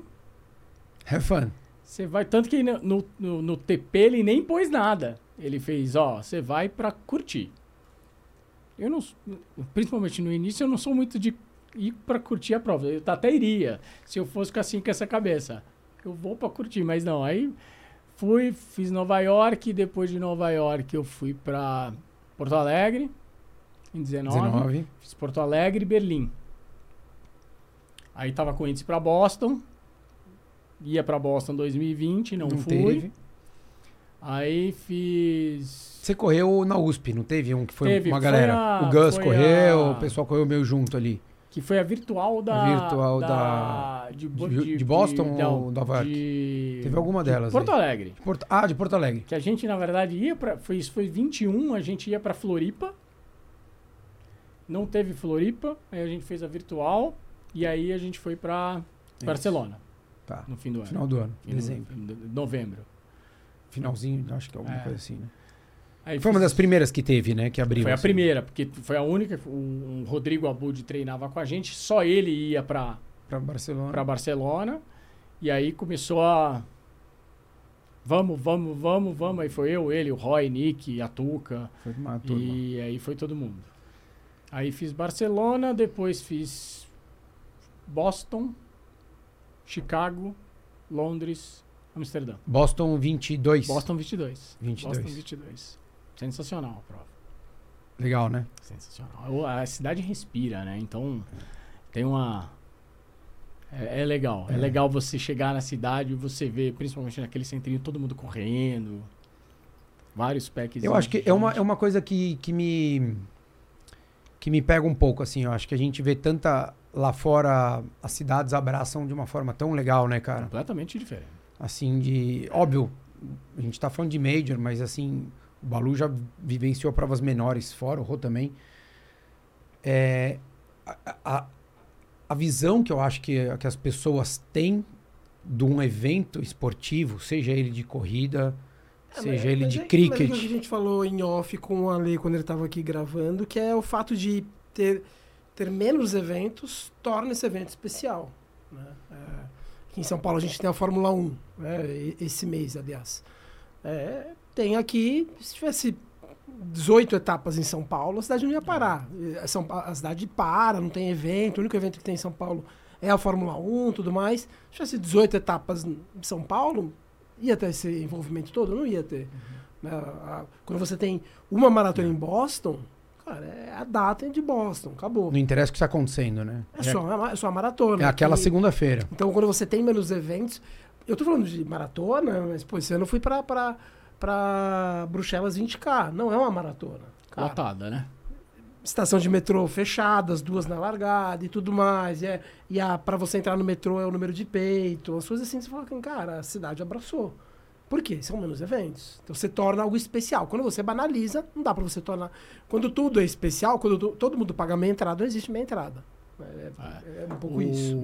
A: Have fun.
B: Você vai, tanto que no, no, no TP ele nem pôs nada. Ele fez, ó, você vai pra curtir. Eu não, principalmente no início, eu não sou muito de ir pra curtir a prova. Eu até iria, se eu fosse assim com essa cabeça. Eu vou pra curtir, mas não. Aí fui, fiz Nova York, depois de Nova York eu fui pra Porto Alegre, em 19. 19. Fiz Porto Alegre e Berlim. Aí tava com índice para Boston. Ia para Boston 2020, não, não fui. Teve. Aí fiz.
A: Você correu na USP, não teve um que foi teve, uma galera? A, o Gus correu, a... o pessoal correu meio junto ali.
B: Que foi a virtual da.
A: A virtual da. da de, de, de, Boston de, ou Nova York? Teve alguma delas.
B: Porto
A: aí.
B: Alegre.
A: Porto, ah, de Porto Alegre.
B: Que a gente, na verdade, ia para. Foi, isso foi 21, a gente ia para Floripa. Não teve Floripa, aí a gente fez a virtual. E aí a gente foi para Barcelona.
A: Tá.
B: No fim do ano.
A: Final do ano, dezembro.
B: Novembro.
A: Finalzinho, acho que é alguma é. coisa assim, né? Aí foi uma das primeiras que teve, né? Que abriu.
B: Foi
A: assim.
B: a primeira, porque foi a única. O, Rodrigo Abud treinava com a gente, só ele ia para
A: para Barcelona.
B: Para Barcelona. E aí começou a vamos, vamos, vamos, vamos. Aí foi eu, ele, o Roy, Nick, a Tuca.
A: Foi uma
B: turma. E aí foi todo mundo. Aí fiz Barcelona, depois fiz Boston, Chicago, Londres, Amsterdã.
A: Boston 22.
B: Boston 22.
A: 22.
B: Boston 22. Sensacional a prova.
A: Legal, né?
B: Sensacional. A cidade respira, né? Então tem uma. É, é legal. É. é. legal você chegar na cidade e você ver, principalmente naquele centrinho, todo mundo correndo. Vários packs.
A: Eu acho que é uma, é uma coisa que, que me. que me pega um pouco, assim. Eu acho que a gente vê tanta lá fora as cidades abraçam de uma forma tão legal, né, cara?
B: Completamente diferente.
A: Assim, de. Óbvio, a gente tá falando de Major, mas assim, o Balu já vivenciou provas menores fora, o Rô também. É, a, a, a, visão que eu acho que, que as pessoas têm de um evento esportivo, seja ele de corrida, é, seja mas, ele mas de é, cricket. Mas
C: a gente falou em off com o Ale quando ele estava aqui gravando, que é o fato de ter ter menos eventos torna esse evento especial. Né? É, aqui em São Paulo a gente tem a Fórmula 1, né? esse mês, aliás. É, tem aqui, se tivesse 18 etapas em São Paulo, a cidade não ia parar. São, a cidade para, não tem evento, o único evento que tem em São Paulo é a Fórmula 1 tudo mais. Se tivesse 18 etapas em São Paulo, ia ter esse envolvimento todo? Não ia ter. Uhum. Né? Quando você tem uma maratona em Boston, Cara, é a data de Boston, acabou.
A: Não interessa o que está acontecendo, né?
C: É, só, é só a maratona.
A: É aquela segunda-feira.
C: Então, quando você tem menos eventos. Eu tô falando de maratona, mas, pô, esse ano eu fui pra, pra, pra Bruxelas 20K. Não é uma maratona.
B: Cara. Lotada, né?
C: Estação de metrô fechada, as duas na largada e tudo mais. E, é, e a, pra você entrar no metrô é o número de peito. As coisas assim, você fala, cara, a cidade abraçou. Por quê? São menos eventos. Então você torna algo especial. Quando você banaliza, não dá para você tornar. Quando tudo é especial, quando tu, todo mundo paga meia entrada, não existe meia entrada. É, é, é um pouco o... isso.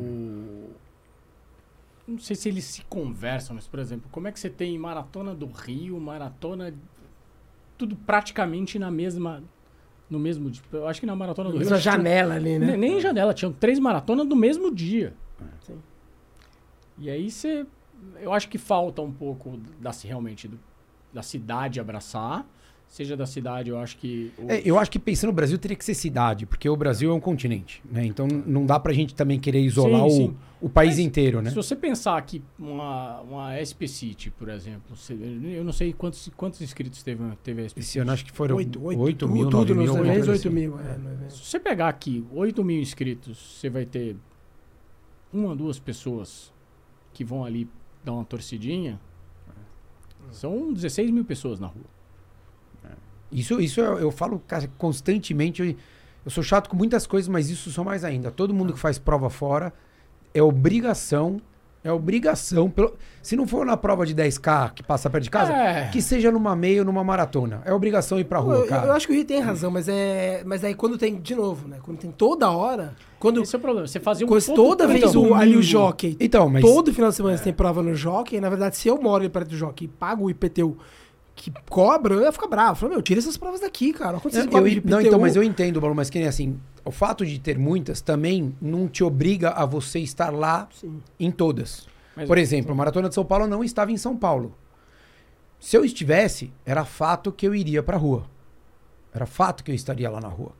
B: Não sei se eles se conversam, mas, por exemplo, como é que você tem maratona do Rio, maratona. Tudo praticamente na mesma. No mesmo dia. Eu acho que na maratona do Rio.
C: Na janela ali, né?
B: Nem janela, tinham três maratonas no mesmo dia. Sim. E aí você eu acho que falta um pouco da, realmente do, da cidade abraçar. Seja da cidade, eu acho que.
A: O... É, eu acho que pensando no Brasil teria que ser cidade, porque o Brasil é um continente, né? Então não dá pra gente também querer isolar sim, sim. O, o país Mas, inteiro, né?
B: Se você pensar que uma, uma SP City, por exemplo, eu não sei quantos, quantos inscritos teve, teve a SP
A: Esse ano acho que foram 8, 8, 8
C: mil, tudo 9 mil. Nos 8 mil, é,
B: Se você pegar aqui 8 mil inscritos, você vai ter uma, duas pessoas que vão ali dá uma torcidinha, são 16 mil pessoas na rua.
A: É. Isso, isso eu, eu falo constantemente. Eu, eu, sou chato com muitas coisas, mas isso só mais ainda. Todo mundo que faz prova fora é obrigação É obrigação. Pelo, se não for na prova de 10K que passa perto de casa, é. que seja numa meia ou numa maratona. É obrigação ir pra rua,
C: eu,
A: cara.
C: Eu acho que o Rio tem razão, mas é. Mas aí quando tem, de novo, né? Quando tem toda hora. Quando,
B: Esse é o problema. Você fazia um
C: quando toda vez então, o, ali o jockey.
A: Então, mas.
C: Todo final de semana é. você tem prova no jockey. Na verdade, se eu moro perto do jockey e pago o IPTU que cobra, eu ia ficar bravo. Eu falei, meu, tira essas provas daqui, cara.
A: Quanto eu, eu, não, então, mas eu entendo, Balu, mas que nem assim, o fato de ter muitas também não te obriga a você estar lá Sim. em todas. Mas Por exemplo, a Maratona de São Paulo não estava em São Paulo. Se eu estivesse, era fato que eu iria pra rua. Era fato que eu estaria lá na rua.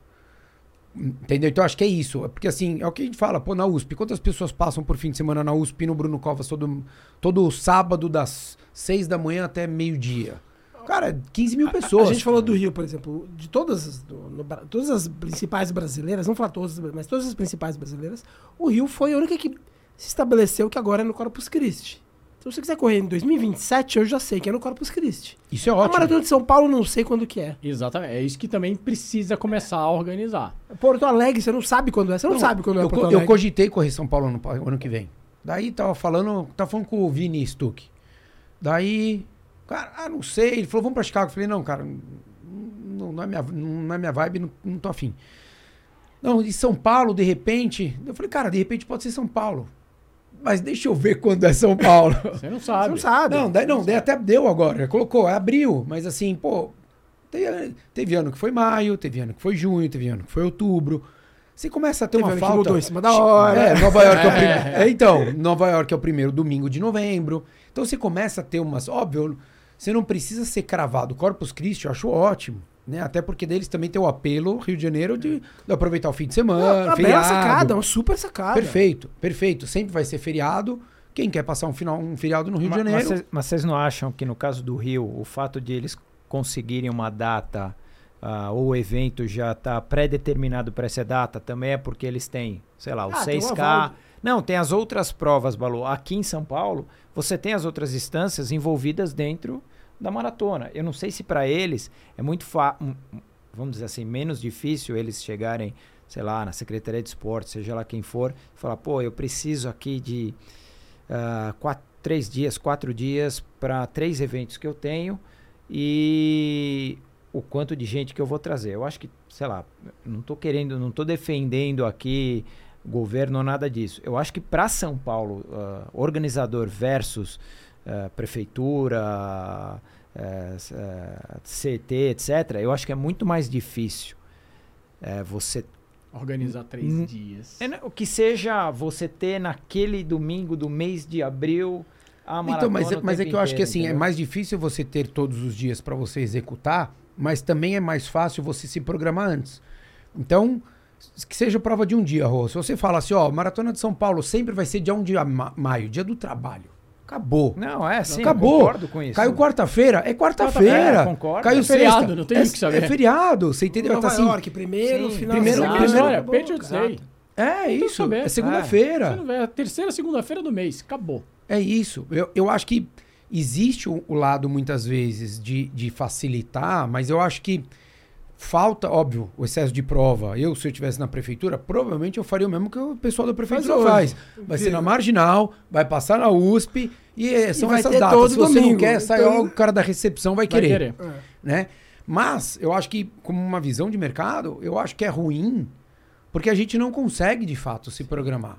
A: Entendeu? Então acho que é isso. Porque assim, é o que a gente fala, pô, na USP. Quantas pessoas passam por fim de semana na USP no Bruno Covas todo, todo sábado das seis da manhã até meio-dia? Cara, 15 mil pessoas.
C: A, a gente falou do Rio, por exemplo, de todas, do, no, todas as principais brasileiras, não falar todas, mas todas as principais brasileiras, o Rio foi a única que se estabeleceu que agora é no Corpus Christi. Então, se você quiser correr em 2027, eu já sei que é no Corpus Christi.
A: Isso é ótimo.
C: A Maratona de São Paulo, não sei quando que é.
B: Exatamente. É isso que também precisa começar a organizar.
C: Porto Alegre, você não sabe quando é. Você não, não sabe quando é
A: eu,
C: Porto Alegre.
A: Eu cogitei correr São Paulo no ano que vem. Daí tava falando, tava falando com o Vini Stuck. Daí, cara, ah, não sei. Ele falou, vamos pra Chicago. Eu falei, não, cara, não, não, é, minha, não é minha vibe, não, não tô afim. Não, de São Paulo, de repente. Eu falei, cara, de repente pode ser São Paulo mas deixa eu ver quando é São Paulo. *laughs*
B: Você não sabe. Você
A: não sabe. Não, daí, não, daí até deu agora. Colocou, é abril. Mas assim, pô, teve, teve, ano que foi maio, teve ano que foi junho, teve ano que foi outubro. Você começa a ter teve uma falta.
C: mudou em cima da hora.
A: É, Nova York é, o *laughs* primeiro. É, então, Nova York é o primeiro domingo de novembro. Então você começa a ter umas. Óbvio, você não precisa ser cravado. Corpus Christi, eu acho ótimo. Né? Até porque deles também tem o apelo, Rio de Janeiro, de, de aproveitar o fim de semana. É, feriado.
C: sacada, uma super sacada.
A: Perfeito, perfeito. Sempre vai ser feriado. Quem quer passar um, final, um feriado no Rio
D: mas,
A: de Janeiro.
D: Mas vocês não acham que no caso do Rio, o fato de eles conseguirem uma data uh, ou o evento já está pré-determinado para essa data, também é porque eles têm, sei lá, o ah, 6K. Não, tem as outras provas, Balu. Aqui em São Paulo, você tem as outras instâncias envolvidas dentro da maratona. Eu não sei se para eles é muito fácil, vamos dizer assim, menos difícil eles chegarem, sei lá, na Secretaria de Esporte, seja lá quem for, falar, pô, eu preciso aqui de uh, quatro, três dias, quatro dias para três eventos que eu tenho e o quanto de gente que eu vou trazer. Eu acho que, sei lá, não estou querendo, não estou defendendo aqui governo ou nada disso. Eu acho que para São Paulo, uh, organizador versus uh, prefeitura, uh, uh, CT, etc., eu acho que é muito mais difícil você.
B: Organizar três dias.
D: É, o que seja você ter naquele domingo do mês de abril. A então,
A: mas,
D: é,
A: mas é que eu
D: inteiro,
A: acho que assim, é
D: entendeu?
A: é mais difícil você ter todos os dias para você executar, mas também é mais fácil você se programar antes. Então, que seja prova de um dia, Rô. Se você fala assim, ó, Maratona de São Paulo sempre vai ser dia 1 de maio, dia do trabalho. Acabou.
D: Não, é sim,
A: Acabou. concordo com isso. Caiu quarta-feira, é quarta-feira.
B: Quarta concordo.
A: Caiu
B: é
A: feriado,
B: sexta. não tem o que saber.
A: É feriado, você entendeu?
C: Nova
A: tá assim,
C: York, primeiro, sim. final
A: primeiro,
C: de
A: primeiro,
B: Olha, Patriots Day.
A: É isso, é segunda-feira.
B: É. a terceira segunda-feira do mês, acabou.
A: É isso. Eu, eu acho que existe o, o lado, muitas vezes, de, de facilitar, mas eu acho que falta, óbvio, o excesso de prova. Eu, se eu estivesse na prefeitura, provavelmente eu faria o mesmo que o pessoal da prefeitura faz. faz. Vai ser na marginal, vai passar na USP e eh, são e essas datas. Se você domingo. não quer, sai então... o cara da recepção vai, vai querer. querer. É. Né? Mas eu acho que, como uma visão de mercado, eu acho que é ruim porque a gente não consegue, de fato, se programar.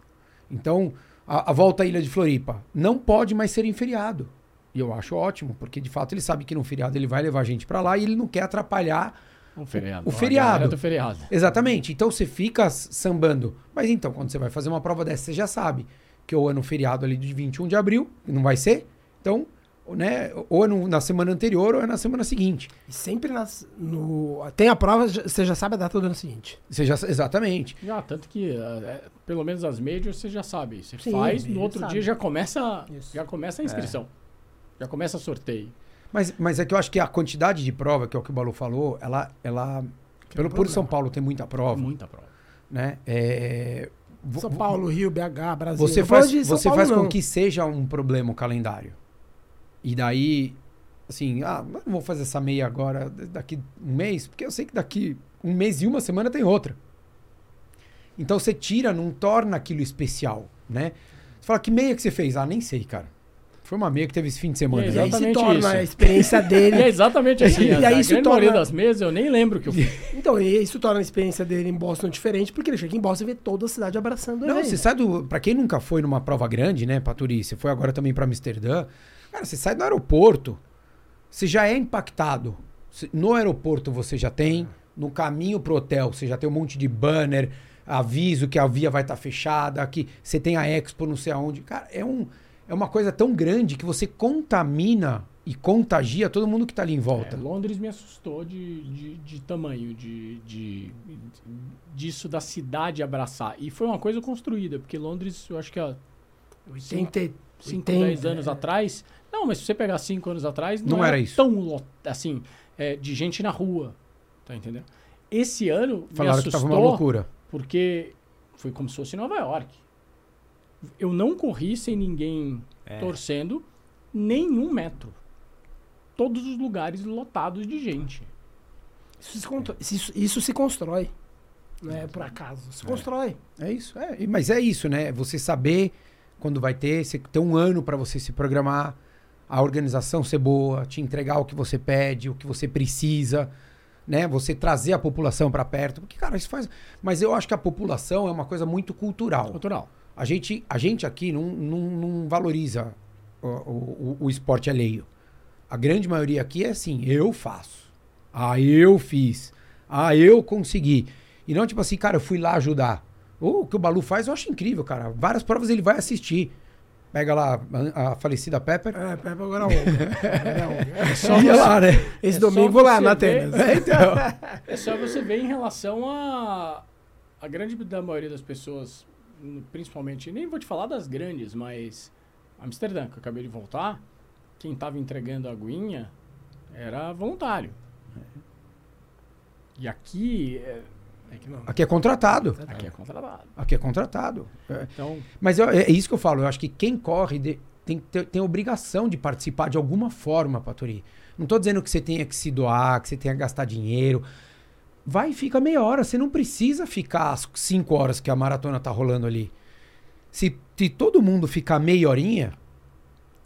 A: Então, a, a volta à Ilha de Floripa não pode mais ser em feriado. E eu acho ótimo, porque de fato ele sabe que no feriado ele vai levar a gente para lá e ele não quer atrapalhar
B: o feriado.
A: O feriado.
B: Do feriado.
A: Exatamente. Então você fica sambando. Mas então, quando você vai fazer uma prova dessa, você já sabe que ou é no feriado ali de 21 de abril, não vai ser. Então, né, ou é no, na semana anterior ou é na semana seguinte.
C: E sempre nas, no, tem a prova, você já sabe a data do ano seguinte.
A: Você já, exatamente.
B: Já, tanto que é, pelo menos as majors você já sabe. Você Sim, faz, no outro sabe. dia já começa, já começa a inscrição. É. Já começa sorteio.
A: Mas, mas é que eu acho que a quantidade de prova, que é o que o Balu falou, ela. ela pelo por São Paulo tem muita prova.
B: Muita prova.
A: Né? É,
C: São Paulo, Rio, BH, Brasil.
A: Você faz, você Paulo, faz com que seja um problema o calendário. E daí, assim, ah, não vou fazer essa meia agora, daqui um mês, porque eu sei que daqui um mês e uma semana tem outra. Então você tira, não torna aquilo especial, né? Você fala, que meia que você fez? Ah, nem sei, cara. Foi uma meia que teve esse fim de semana.
C: E
A: né?
C: aí se
B: exatamente
C: torna
B: isso.
C: a experiência dele. *laughs*
B: É exatamente assim.
C: E aí isso torna-
B: maioria das mesas eu nem lembro que eu fiz. *laughs*
C: Então, e isso torna a experiência dele em Boston diferente, porque ele chega em Boston e vê toda a cidade abraçando
A: Não,
C: ele.
A: você sai do. Pra quem nunca foi numa prova grande, né, Paturi? Você foi agora também pra Amsterdã. Cara, você sai do aeroporto, você já é impactado. No aeroporto você já tem, no caminho pro hotel você já tem um monte de banner, aviso que a via vai estar fechada, que você tem a Expo não sei aonde. Cara, é, um, é uma coisa tão grande que você contamina e contagia todo mundo que tá ali em
B: É,
A: volta.
B: Londres me assustou de, de, de tamanho, de, de, disso da cidade abraçar. E foi uma coisa construída, porque Londres, eu acho que há
C: 80,
B: 5,
C: 80,
B: 10 anos
C: é.
B: atrás. Não, mas se você pegar 5 anos atrás, não,
A: Não era isso.
B: tão assim, é, de gente na rua. Tá entendendo? Esse ano
A: Falaram
B: me
A: que
B: assustou
A: tava uma loucura.
B: porque foi como se fosse Nova York. Eu não corri sem ninguém
D: É.
B: torcendo nenhum metro. Todos os lugares lotados de gente.
C: Isso se, contro- isso- isso se constrói. Não é por acaso. Se constrói.
A: É isso, é. Mas é isso, né? Você saber quando vai ter, você ter um ano para você se programar, a organização ser boa, te entregar o que você pede, o que você precisa, né? Você trazer a população para perto, porque cara, isso faz. Mas eu acho que a população é uma coisa muito cultural.
B: Cultural.
A: A gente, a gente aqui não, não, não valoriza o, o, o esporte alheio. A grande maioria aqui é assim, eu faço. Ah, eu fiz. Ah, eu consegui. E não tipo assim, cara, eu fui lá ajudar. O que o Balu faz eu acho incrível, cara. Várias provas ele vai assistir. Pega lá a, a falecida Pepper.
C: É, Pepe agora é *laughs*
B: Só você-
A: lá, né?
C: Esse
B: É
C: domingo vou lá
B: você
C: na
B: ver-
C: Atenas. *laughs*
A: É, então.
B: É só você ver em relação a. A grande da maioria das pessoas, principalmente, nem vou te falar das grandes, mas. Amsterdã, que eu acabei de voltar, quem tava entregando a aguinha era voluntário. E aqui. É,
C: É.
A: Aqui é contratado.
B: aqui é contratado.
A: Aqui é contratado. É.
B: Então,
A: Mas eu- é isso que eu falo. Eu acho que quem corre de- tem, ter- tem obrigação de participar de alguma forma, Paturi. Não tô dizendo que você tenha que se doar, que você tenha que gastar dinheiro. Vai e fica meia hora. Você não precisa ficar as cinco horas que a maratona tá rolando ali. Se, se todo mundo ficar meia horinha,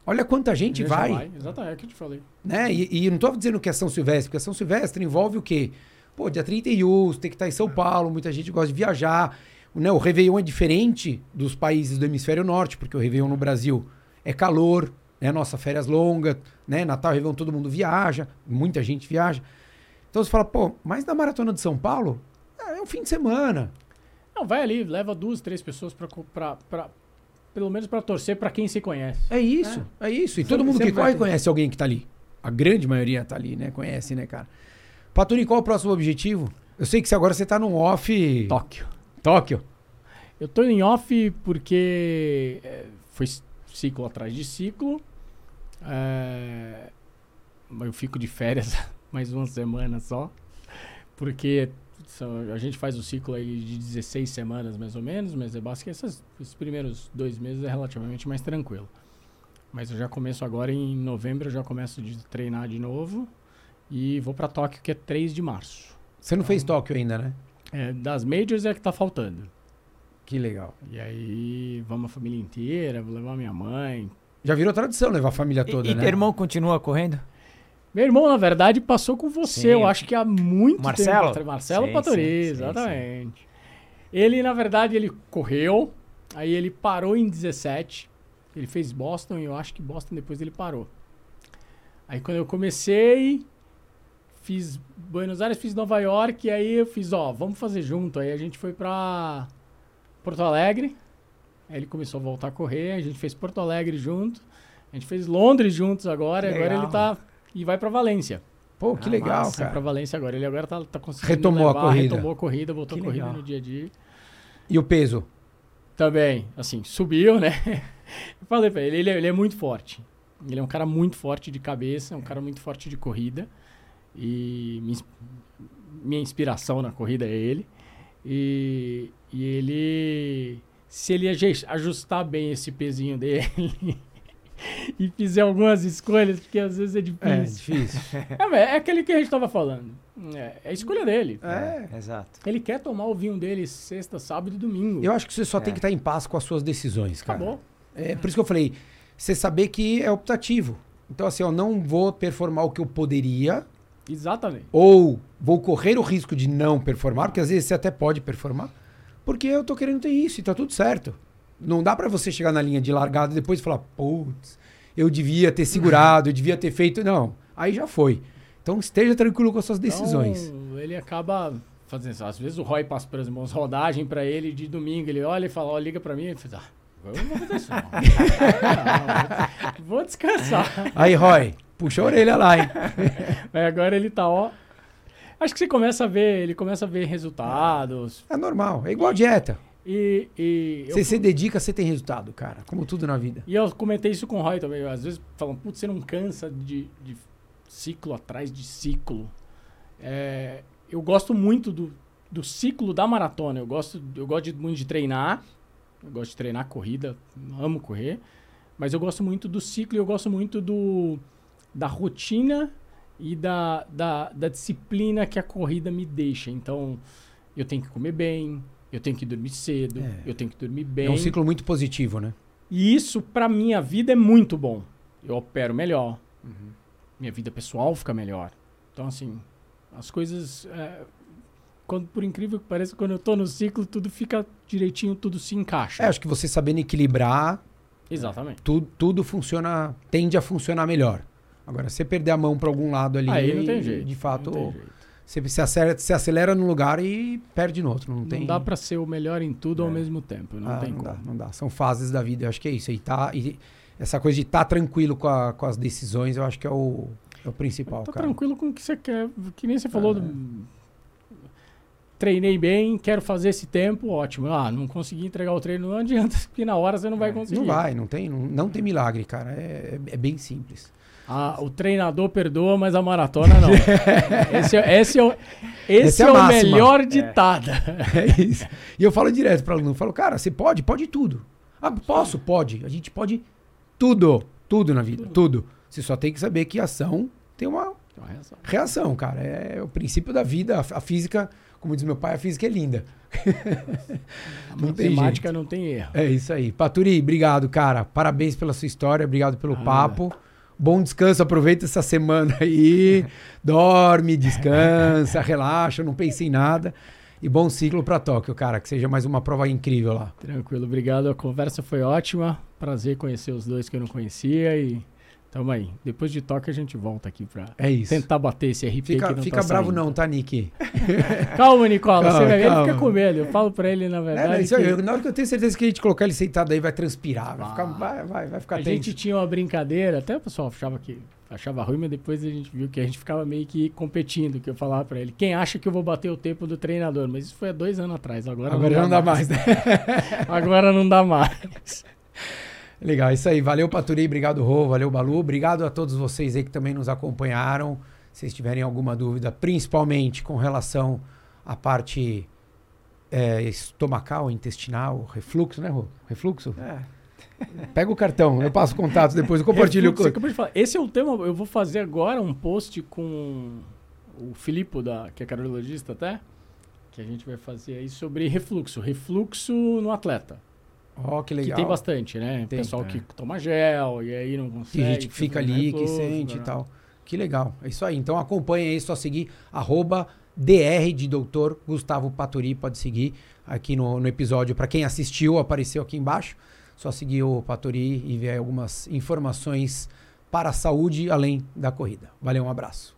A: olha quanta gente
B: já
A: vai.
B: Exatamente, é o que eu te falei.
A: né? E, e não tô dizendo que é São Silvestre, porque São Silvestre envolve o quê? Pô, dia 31, você tem que estar em São Paulo, muita gente gosta de viajar. Né? O Réveillon é diferente dos países do hemisfério norte, porque o Réveillon no Brasil é calor, né? Nossa, férias longas, né? Natal, Réveillon, todo mundo viaja, muita gente viaja. Então você fala, pô, mas na Maratona de São Paulo, é é um fim de semana.
B: Não, vai ali, leva duas, três pessoas pra. co- pra, pra pelo menos pra torcer pra quem se conhece.
A: É isso, é, isso. E todo mundo que corre
C: ter.
A: conhece alguém que tá ali. A grande maioria tá ali, né? Conhece, né, cara? Patuni, qual é o próximo objetivo? Eu sei que agora você tá num off.
B: Tóquio.
A: Tóquio.
B: Eu tô em off porque é, foi ciclo atrás de ciclo. É, eu fico de férias *laughs* mais uma semana só. Porque a gente faz o ciclo aí de 16 semanas mais ou menos, mas é básico que essas, esses primeiros dois meses é relativamente mais tranquilo. Mas eu já começo agora em novembro, eu já começo de treinar de novo. E vou pra Tóquio, que é 3 de março.
A: Você não fez Tóquio ainda, né?
B: É, das majors é que tá faltando.
A: Que legal.
B: E aí, vamos a família inteira, vou levar minha mãe.
A: Já virou tradição levar a família toda,
D: e, e
A: né?
D: teu irmão continua correndo?
B: Meu irmão, na verdade, passou com você,
D: Sim.
B: eu acho que há muito
D: Marcelo?
B: tempo. Marcelo
D: Sim,
B: Patori,
D: sim,
B: exatamente. Ele, na verdade, ele correu, aí ele parou em 17, ele fez Boston e eu acho que Boston depois ele parou. Aí quando eu comecei, fiz Buenos Aires, fiz Nova York, e aí eu fiz, ó, vamos fazer junto. Aí a gente foi pra Porto Alegre, aí ele começou a voltar a correr, a gente fez Porto Alegre junto, a gente fez Londres juntos agora, e agora
A: Legal.
B: ele tá... E vai pra Valência.
A: Pô, que
D: Ah,
A: legal,
D: massa.
B: Vai pra
A: cara.
B: Valência agora. Ele agora tá, tá conseguindo
A: Retomou a
B: levar,
A: corrida.
B: Retomou a corrida, voltou a corrida no dia a dia.
A: E o peso?
B: Também, assim, subiu, né? *laughs* Eu falei pra ele, ele é, ele é muito forte. Ele é um cara muito forte de cabeça, é um cara muito forte de corrida. E minha, ins- minha inspiração na corrida é ele. E, e ele, se ele ajustar bem esse pezinho dele *laughs* *laughs* e fizer algumas escolhas, porque às vezes é
A: É,
B: difícil. *laughs*
A: difícil.
B: É, é aquele que a gente tava falando. É, é a escolha dele.
A: É.
D: Exato.
B: Ele quer tomar o vinho dele sexta, sábado e domingo.
A: Eu acho que você só tem
D: É.
A: que estar em paz com as suas decisões, cara.
B: Acabou.
A: É por isso que eu falei, você saber que é optativo. Então, assim, eu não vou performar o que eu poderia.
B: Exatamente.
A: Ou vou correr o risco de não performar, porque às vezes você até pode performar, porque eu tô querendo ter isso e tá tudo certo. Não dá para você chegar na linha de largada e depois falar, putz, eu devia ter segurado, eu devia ter feito. Não, aí já foi. Então esteja tranquilo com as suas decisões.
B: Então, ele acaba fazendo isso. Às vezes o Roy passa, por exemplo, umas rodagens para ele de domingo. Ele olha e fala, ó, liga para mim. Ele fala, ah, eu não vou fazer isso não. *laughs* vou descansar.
A: Aí, Roy, puxa a orelha lá, hein? *laughs*
B: Mas agora ele tá, ó. Acho que você começa a ver, ele começa a ver resultados.
A: É normal, é igual dieta.
B: E, e
A: você eu... se dedica, você tem resultado, cara. Como tudo na vida.
B: E eu comentei isso com o Roy também. Às vezes falam, putz, você não cansa de, de ciclo atrás de ciclo. É, eu gosto muito do, do ciclo da maratona. Eu gosto, eu gosto de, muito de treinar. Eu gosto de treinar corrida, amo correr. Mas eu gosto muito do ciclo e eu gosto muito do, da rotina e da, da, da disciplina que a corrida me deixa. Então, eu tenho que comer bem, eu tenho que dormir cedo, é. eu tenho que dormir bem. É
A: um ciclo muito positivo, né?
B: E isso, para minha vida, é muito bom. Eu opero melhor. Uhum. Minha vida pessoal fica melhor. Então, assim, as coisas. É, quando, por incrível que pareça, quando eu tô no ciclo, tudo fica direitinho, tudo se encaixa.
A: É, acho que você sabendo equilibrar.
B: Exatamente.
A: Tudo, tudo funciona, tende a funcionar melhor. Agora, você perder a mão para algum lado ali.
B: Aí não tem jeito.
A: De fato, você se acelera, se acelera num lugar e perde no outro. Não, tem...
B: não dá para ser o melhor em tudo é. ao mesmo tempo. Não ah, tem
A: não
B: como.
A: Dá, não dá. São fases da vida. Eu acho que é isso. E, tá, e essa coisa de estar tá tranquilo com, a, com as decisões, eu acho que é o, é o principal.
B: Tá
A: cara.
B: tranquilo com o que você quer. Que nem você falou. É. Do, treinei bem, quero fazer esse tempo, ótimo. Ah, não consegui entregar o treino, não adianta, *laughs* porque na hora você não vai é, conseguir.
A: Não vai, não tem, não, não tem milagre, cara. É, é bem simples.
B: Ah, o treinador perdoa, mas a maratona não. *laughs* esse, é, esse, é, o, esse, esse é, é o melhor ditado.
A: É. *laughs* é. isso. E eu falo direto para o aluno, falo, cara, você pode? Pode tudo. Ah, posso? Pode. A gente pode tudo. Tudo na vida, tudo. tudo. Você só tem que saber que ação tem uma, uma reação. reação. cara. É o princípio da vida. A, a física, como diz meu pai, a física é linda.
B: a não matemática não tem erro.
A: É isso aí. Paturi, obrigado, cara. Parabéns pela sua história, obrigado pelo ah, papo. Bom descanso, aproveita essa semana aí. *laughs* dorme, descansa, relaxa, não pense em nada. E bom ciclo para Tóquio, cara. Que seja mais uma prova incrível lá.
B: Tranquilo, obrigado. A conversa foi ótima. Prazer conhecer os dois que eu não conhecia e Tamo aí. Depois de toque a gente volta aqui pra
A: é isso.
B: tentar bater esse RP
A: fica,
B: que não
A: Fica
B: tá
A: bravo
B: saindo.
A: não, tá, Nick? *laughs*
B: calma, Nicola. Calma, você vai ver, ele fica com medo. Eu falo pra ele, na verdade. É,
A: que... eu, na hora que eu tenho certeza que a gente colocar ele sentado aí, vai transpirar. Vai, ah, ficar, vai, vai, vai ficar
B: A
A: tenso.
B: gente tinha uma brincadeira, até o pessoal achava que achava ruim, mas depois a gente viu que a gente ficava meio que competindo, que eu falava para ele, quem acha que eu vou bater o tempo do treinador? Mas isso foi há dois anos atrás, agora,
A: agora não, dá mais. mais né? *laughs*
B: agora não dá mais.
A: Legal, isso aí. Valeu, Paturi. Obrigado, Rô. Valeu, Balu. Obrigado a todos vocês aí que também nos acompanharam. Se vocês tiverem alguma dúvida, principalmente com relação à parte é, estomacal, intestinal, refluxo, né, Rô? Refluxo? É. Pega o cartão, eu passo contatos depois, eu compartilho.
B: Refluxo, de falar. Esse é o tema, eu vou fazer agora um post com o Filipe, da, que é cardiologista até, que a gente vai fazer aí sobre refluxo. Refluxo no atleta.
A: Ó, oh, que legal.
B: Que tem bastante, né? Tem, Pessoal é. que toma gel e aí não consegue.
A: Tem gente que fica ali, que sente e tal. Que legal. É isso aí. Então acompanha aí, só seguir arroba DR de Doutor Gustavo Paturi, pode seguir aqui no, no episódio. Para quem assistiu, apareceu aqui embaixo. Só seguir o Paturi e ver algumas informações para a saúde além da corrida. Valeu, um abraço.